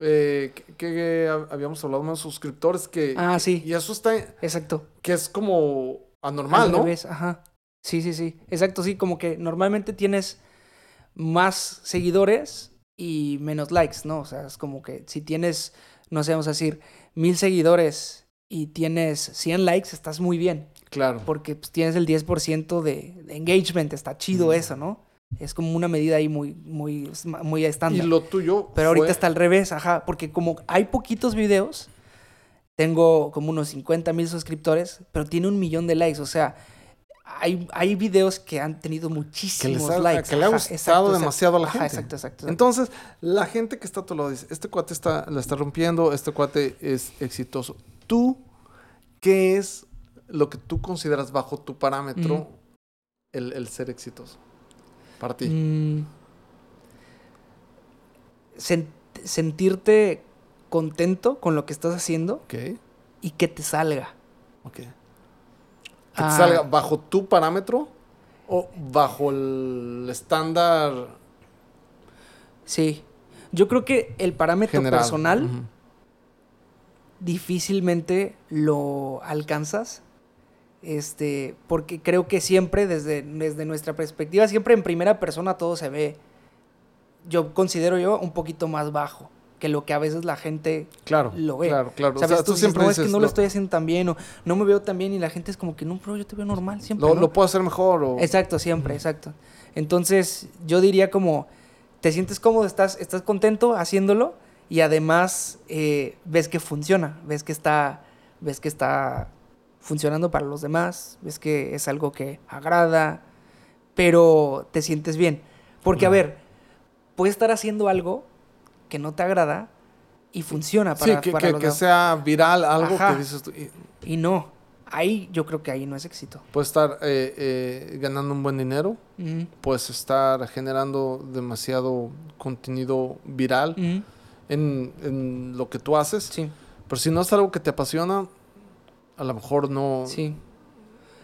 eh, que, que habíamos hablado, menos suscriptores que... Ah, sí. Y eso está... Exacto. Que es como anormal, Al ¿no? revés, ajá. Sí, sí, sí. Exacto, sí, como que normalmente tienes más seguidores y menos likes, ¿no? O sea, es como que si tienes, no sé, vamos a decir, mil seguidores y tienes 100 likes, estás muy bien. Claro. Porque pues, tienes el 10% de, de engagement, está chido Mm. eso, ¿no? Es como una medida ahí muy, muy, muy Y estándar. lo tuyo Pero ahorita está al revés, ajá, porque como hay poquitos videos, tengo como unos 50 mil suscriptores, pero tiene un millón de likes, o sea, hay, hay videos que han tenido muchísimos ha- likes. que le ha gustado exacto, exacto. demasiado a la gente. exacto, exacto. exacto. Entonces, la gente que está a tu lado dice, este cuate está, la está rompiendo, este cuate es exitoso. ¿Tú qué es lo que tú consideras bajo tu parámetro Mm. el, el ser exitoso? Para ti. Mm. Sen- sentirte contento con lo que estás haciendo y que te salga. ok. Que te Ah. salga bajo tu parámetro o bajo el estándar Sí. Yo creo que el parámetro general. personal difícilmente lo alcanzas. Este, porque creo que siempre, desde, desde nuestra perspectiva, siempre en primera persona todo se ve, yo considero yo, un poquito más bajo que lo que a veces la gente Claro, lo ve. claro, claro. O ¿Sabes? sea, tú tú dices, siempre es que no lo estoy haciendo tan bien, o no me veo tan bien, y la gente es como que, no, pero yo te veo normal siempre. lo, ¿no?". lo puedo hacer mejor o... Exacto, siempre, exacto. Entonces, yo diría como, te sientes cómodo, estás, estás contento haciéndolo y además eh, ves que funciona, ves que está, ves que está funcionando para los demás, ves que es algo que agrada, pero te sientes bien. Porque, a ver, puedes estar haciendo algo que no te agrada y funciona para, sí, que, para que- que sea viral algo Ajá. que dices tú, y Y no, ahí yo creo que ahí no es éxito. puedes estar eh, eh, ganando un buen dinero, puedes estar generando demasiado contenido viral en, en lo que tú haces, Sí. pero si no es algo que te apasiona, a lo mejor no... Sí.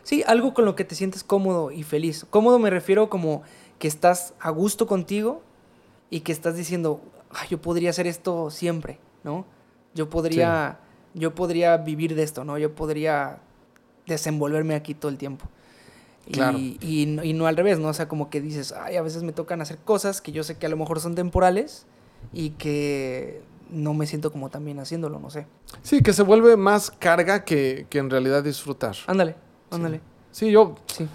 Sí, algo con lo que te sientes cómodo y feliz. Cómodo me refiero como que estás a gusto contigo y que estás diciendo, "Ay, yo podría hacer esto siempre, ¿no? Yo podría, yo podría vivir de esto, ¿no? Yo podría desenvolverme aquí todo el tiempo. Y- Claro. Y, no- y no al revés, ¿no? O sea, como que dices, ay, a veces me tocan hacer cosas que yo sé que a lo mejor son temporales y que no me siento como tan bien haciéndolo, no sé. Sí, que se vuelve más carga que, que en realidad disfrutar. Ándale, ándale. Sí, yo Sí.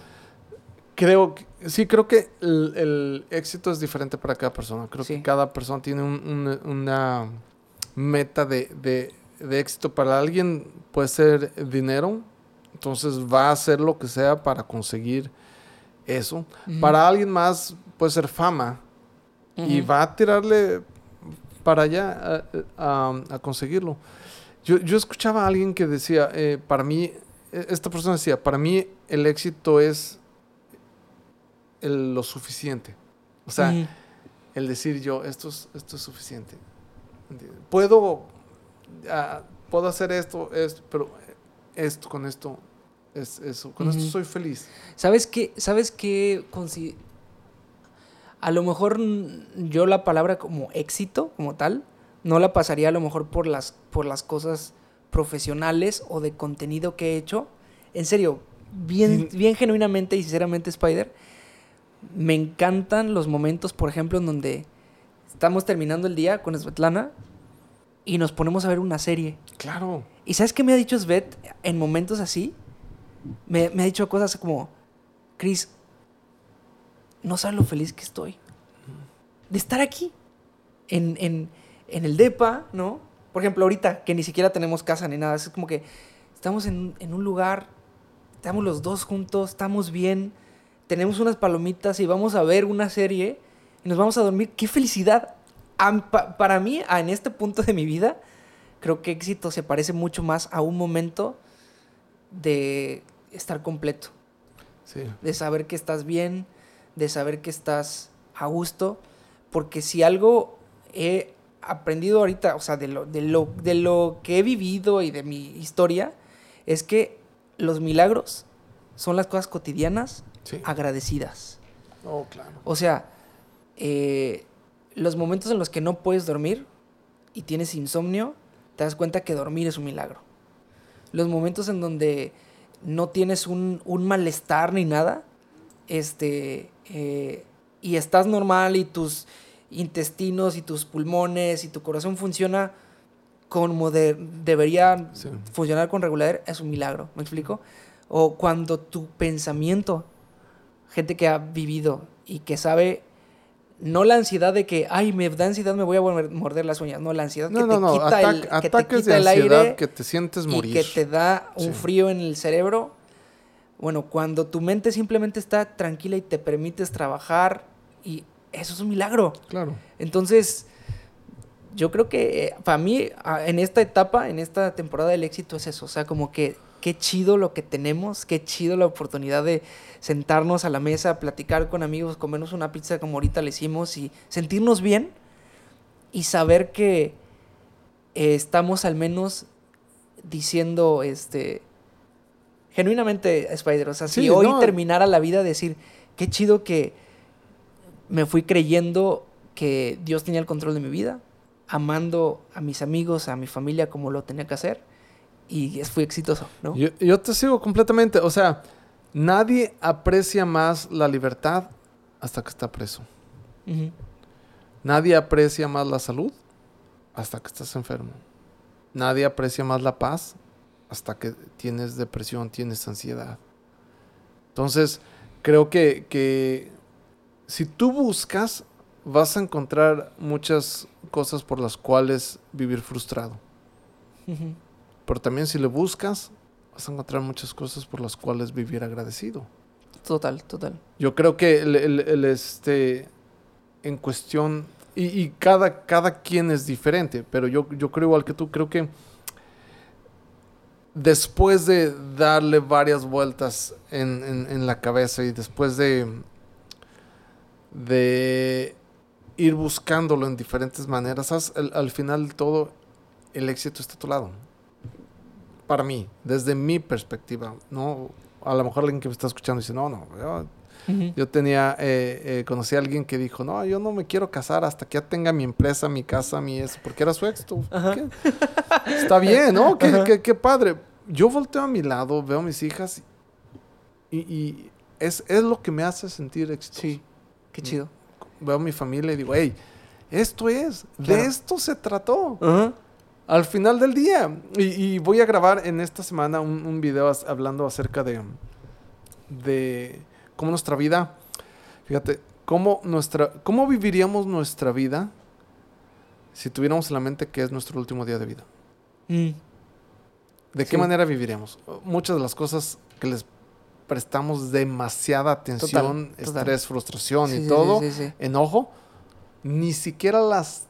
creo, que- sí, creo que el, el éxito es diferente para cada persona. Creo Sí. que cada persona tiene un- un- una meta de, de- de éxito. Para alguien puede ser dinero, entonces va a hacer lo que sea para conseguir eso. Para alguien más puede ser fama y va a tirarle para allá a, a- a conseguirlo. Yo, yo escuchaba a alguien que decía, eh, para mí, eh, esta persona decía, para mí el éxito es el- lo suficiente. O sea, el decir yo, esto es, esto es suficiente. Puedo, ah, puedo hacer esto, esto, pero esto con esto es eso. Con esto soy feliz. ¿Sabes qué? ¿Sabes qué? A lo mejor yo la palabra como éxito, como tal, no la pasaría a lo mejor por las, por las cosas profesionales o de contenido que he hecho. En serio, bien, bien genuinamente y sinceramente, Spider, me encantan los momentos, por ejemplo, en donde estamos terminando el día con Svetlana y nos ponemos a ver una serie. Claro. ¿Y sabes qué me ha dicho Svet en momentos así? Me, me ha dicho cosas como, Chris, no sabes lo feliz que estoy de estar aquí, en, en, en el DEPA, ¿no? Por ejemplo, ahorita que ni siquiera tenemos casa ni nada, es como que estamos en, en un lugar, estamos los dos juntos, estamos bien, tenemos unas palomitas y vamos a ver una serie y nos vamos a dormir. ¡Qué felicidad! Para mí, en este punto de mi vida, creo que éxito se parece mucho más a un momento de estar completo, Sí. de saber que estás bien, de saber que estás a gusto, porque si algo he aprendido ahorita, o sea, de lo, de lo, de lo que he vivido y de mi historia, es que los milagros son las cosas cotidianas Sí. agradecidas. Oh, claro. O sea, eh, los momentos en los que no puedes dormir y tienes insomnio, te das cuenta que dormir es un milagro. Los momentos en donde no tienes un, un malestar ni nada, este, eh, y estás normal y tus intestinos y tus pulmones y tu corazón funciona como de- debería Sí. funcionar con regularidad, es un milagro, ¿me explico? O cuando tu pensamiento, gente que ha vivido y que sabe, no la ansiedad de que, ay, me da ansiedad, me voy a morder las uñas, no, la ansiedad No, que no, te no. quita, el, que te quita de el aire que te sientes y morir. que te da un Sí. frío en el cerebro. Bueno, cuando tu mente simplemente está tranquila y te permites trabajar, y eso es un milagro. Claro. Entonces, yo creo que eh, para mí, a- en esta etapa, en esta temporada del éxito, es eso. O sea, como que qué chido lo que tenemos, qué chido la oportunidad de sentarnos a la mesa, platicar con amigos, comernos una pizza como ahorita le hicimos y sentirnos bien y saber que eh, estamos al menos diciendo, este, genuinamente, Spider, o sea, si hoy no. terminara la vida, decir, qué chido que me fui creyendo que Dios tenía el control de mi vida, amando a mis amigos, a mi familia como lo tenía que hacer, y es- fui exitoso, ¿no? Yo, yo te sigo completamente. O sea, nadie aprecia más la libertad hasta que está preso. Nadie aprecia más la salud hasta que estás enfermo. Nadie aprecia más la paz hasta que tienes depresión, tienes ansiedad. Entonces, creo que, que si tú buscas, vas a encontrar muchas cosas por las cuales vivir frustrado. Pero también si le buscas, vas a encontrar muchas cosas por las cuales vivir agradecido. Total, total. Yo creo que el, el- el, este, en cuestión, y, y cada, cada quien es diferente, pero yo, yo creo igual que tú, creo que después de darle varias vueltas en, en- en la cabeza y después de, de ir buscándolo en diferentes maneras, al, al final de todo, el éxito está a tu lado. Para mí, desde mi perspectiva, ¿no? A lo mejor alguien que me está escuchando dice, no, no, yo Ujú. yo tenía, eh, eh, conocí a alguien que dijo, no, yo no me quiero casar hasta que ya tenga mi empresa, mi casa, mi eso, porque era su. Ajá. ¿Qué? Está bien, ¿no? Qué, qué- qué padre. Yo volteo a mi lado, veo a mis hijas y, y es, es lo que me hace sentir exitoso. Sí, qué chido. Veo a mi familia y digo, hey, esto es, Claro. de esto se trató. Ajá. Al final del día. Y, y voy a grabar en esta semana un, un video hablando acerca de, de cómo nuestra vida, fíjate, cómo, nuestra, cómo viviríamos nuestra vida si tuviéramos en la mente que es nuestro último día de vida. Mm, ¿De qué manera viviríamos? Muchas de las cosas que les prestamos demasiada atención, Total, total. estrés, frustración sí, y sí, todo, enojo, ni siquiera las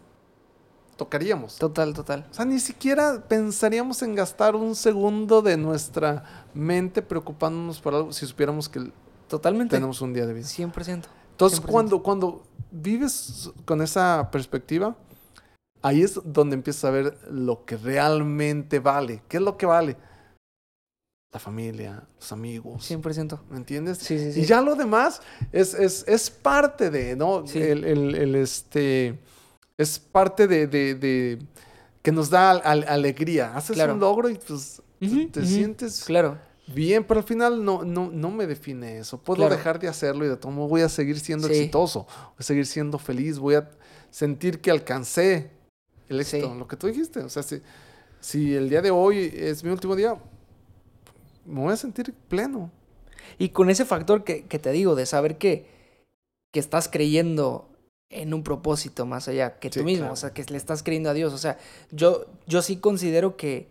tocaríamos. Total, total. O sea, ni siquiera pensaríamos en gastar un segundo de nuestra mente preocupándonos por algo si supiéramos que Totalmente. tenemos un día de vida. 100%. Entonces, 100%. cuando, cuando vives con esa perspectiva, ahí es donde empiezas a ver lo que realmente vale. ¿Qué es lo que vale? La familia, los amigos. 100%. ¿Me entiendes? Sí, sí, sí. Y ya lo demás es, es, es parte de, ¿no? Sí. El, el- el, este, es parte de, de- de- que nos da al- al- alegría. Haces Claro. un logro y pues te- sientes Claro. bien, pero al final no, no, no me define eso. Puedo Claro. dejar de hacerlo y de todo modo voy a seguir siendo Sí. exitoso, voy a seguir siendo feliz, voy a sentir que alcancé el éxito, Sí. lo que tú dijiste. O sea, si, si el día de hoy es mi último día, me voy a sentir pleno. Y con ese factor que, que te digo, de saber que, que estás creyendo en un propósito más allá que tú mismo, claro. o sea, que le estás creyendo a Dios. O sea, yo, yo sí considero que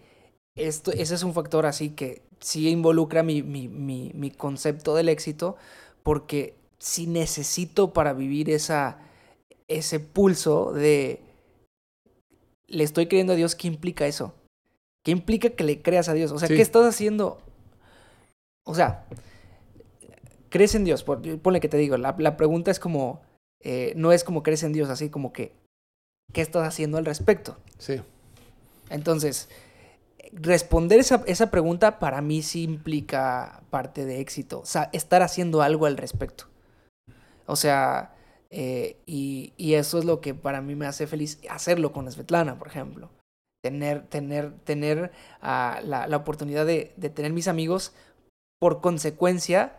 esto, ese es un factor así que sí involucra mi, mi, mi, mi concepto del éxito, porque sí necesito para vivir esa, ese pulso de le estoy creyendo a Dios, ¿qué implica eso? ¿Qué implica que le creas a Dios? O sea, Sí. ¿qué estás haciendo? O sea, crees en Dios. Por- Ponle que te digo, la, la pregunta es como, eh, no es como crees en Dios, así como que, ¿qué estás haciendo al respecto? Sí. Entonces, responder esa, esa pregunta para mí sí implica parte de éxito. O sea, estar haciendo algo al respecto. O sea, eh, y, y eso es lo que para mí me hace feliz hacerlo con Svetlana, por ejemplo. Tener, tener, tener ah, la, la oportunidad de, de tener mis amigos por consecuencia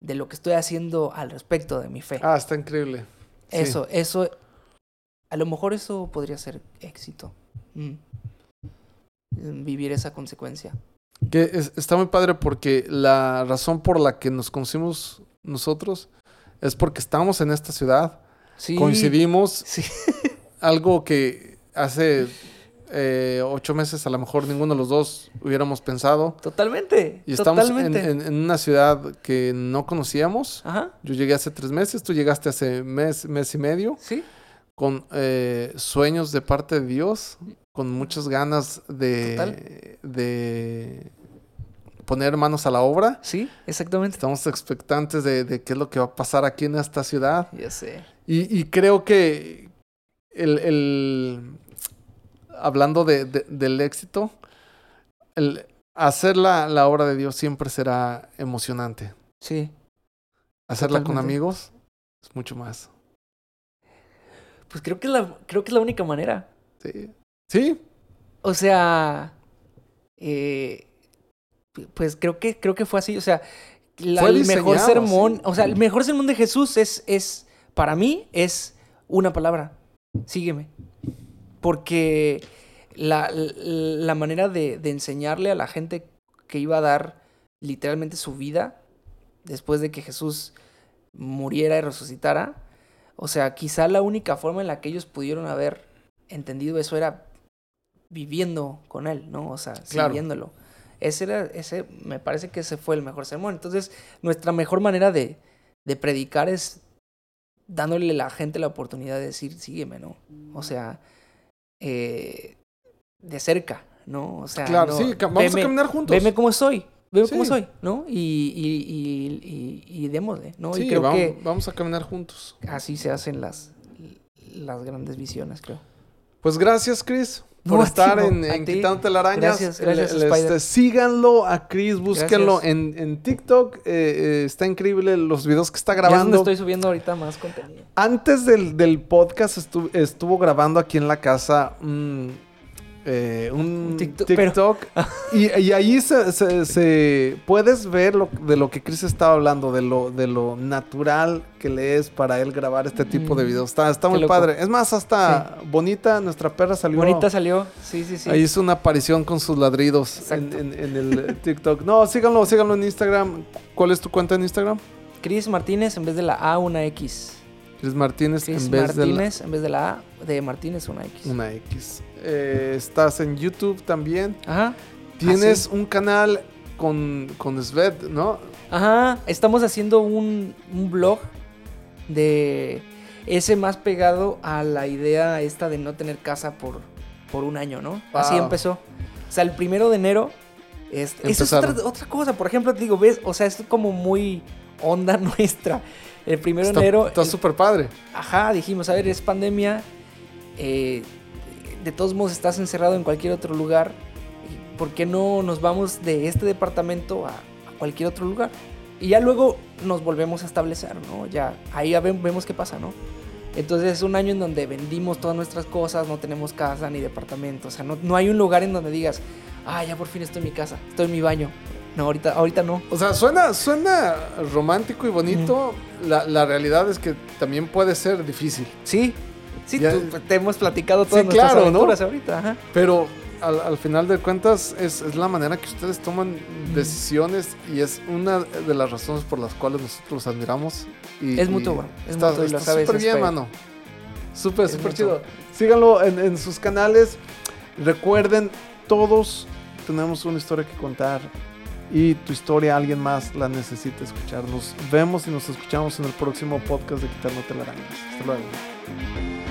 de lo que estoy haciendo al respecto de mi fe. Ah, está increíble. Sí. Eso, eso, a lo mejor eso podría ser éxito. Mm. Mm, Vivir esa consecuencia. Que es- está muy padre porque la razón por la que nos conocimos nosotros es porque estamos en esta ciudad, Sí. coincidimos, Sí. algo que hace eh, ocho meses a lo mejor ninguno de los dos hubiéramos pensado. Totalmente. Y estamos en, totalmente. en- en una ciudad que no conocíamos. Ajá. Yo llegué hace tres meses, tú llegaste hace mes, mes y medio, Sí. con eh, sueños de parte de Dios, con muchas ganas de, de poner manos a la obra. Sí, exactamente. Estamos expectantes de, de qué es lo que va a pasar aquí en esta ciudad. Ya sé. Y, y creo que el, el- hablando de, de- del éxito, el hacer la, la obra de Dios siempre será emocionante. Sí. Hacerla con amigos es mucho más. Pues creo que es la, creo que es la única manera. Sí. Sí, O sea, eh, pues creo que, creo que fue así. O sea, la- el mejor sermón, sí. o sea, el mejor sermón de Jesús es, es, para mí, es una palabra. Sígueme. Porque la, la manera de, de enseñarle a la gente que iba a dar literalmente su vida después de que Jesús muriera y resucitara, o sea, quizá la única forma en la que ellos pudieron haber entendido eso era viviendo con él, ¿no? O sea, Claro. siguiéndolo. Ese era, ese, me parece que ese fue el mejor sermón. Entonces, nuestra mejor manera de, de predicar es dándole a la gente la oportunidad de decir, sígueme, ¿no? O sea, eh, de cerca, ¿no? O sea, claro, no, sí, vamos veme- a caminar juntos. Veme cómo soy, veme cómo Sí. soy, ¿no? Y, y, y, y, y démosle, ¿no? Sí, y creo vamos, que vamos a caminar juntos. así se hacen las, las grandes visiones, creo. Pues gracias, Chris, por No, estar en, en. Quitándote la araña. Gracias, gracias, este, síganlo a Chris, búsquenlo en, en TikTok. eh, eh, está increíble los videos que está Ya es donde grabando. estoy subiendo ahorita más contenido. Antes del, del podcast estu- estuvo grabando aquí en la casa un, eh, un TikTok. TikTok, pero- y, y ahí se, se- se- puedes ver lo, de lo que Chris estaba hablando, de lo, de lo natural que le es para él grabar este tipo de Mm, videos. Está, está qué muy loco. padre. Es más, hasta bonita, nuestra perra salió. Bonita salió, sí, sí, sí. Ahí hizo una aparición con sus ladridos en, en- en el TikTok. No, síganlo, síganlo en Instagram. ¿Cuál es tu cuenta en Instagram? Chris Martínez en vez de la A, una X. Chris Martínez Chris en vez de la- Martínez en vez de la A, de Martínez, una X. una X. Eh, estás en YouTube también. Ajá. Tienes un canal con, con Sved, ¿no? Ajá, estamos haciendo un, un blog de ese más pegado a la idea esta de no tener casa por, por un año, ¿no? Así empezó. O sea, el primero de enero. Este, eso es otra, otra cosa. Por ejemplo, te digo, ves, o sea, es como muy onda nuestra. El primero de enero. está súper padre. Ajá, dijimos, a ver, es pandemia. eh, de todos modos estás encerrado en cualquier otro lugar. ¿Por qué no nos vamos de este departamento a, a cualquier otro lugar? Y ya luego nos volvemos a establecer, ¿no? Ya ahí ya vemos qué pasa, ¿no? Entonces es un año en donde vendimos todas nuestras cosas, no tenemos casa ni departamento. O sea, no, no hay un lugar en donde digas, ah, ya por fin estoy en mi casa, estoy en mi baño. No, ahorita, ahorita no. O sea, suena, suena romántico y bonito. La, la realidad es que también puede ser difícil. Sí, sí, Ya- tú- te hemos platicado todas Sí, nuestras claro, ¿no? aventuras ahorita. Ajá. Pero al, al final de cuentas es, es la manera que ustedes toman decisiones y es una de las razones por las cuales nosotros los admiramos. Y, Es mutuo, bro. Es está mutuo está súper bien, mano. Súper, súper chido. Síganlo en, en sus canales. Recuerden, todos tenemos una historia que contar. Y tu historia alguien más la necesita escuchar. Nos vemos y nos escuchamos en el próximo podcast de Quitándote la. Hasta luego.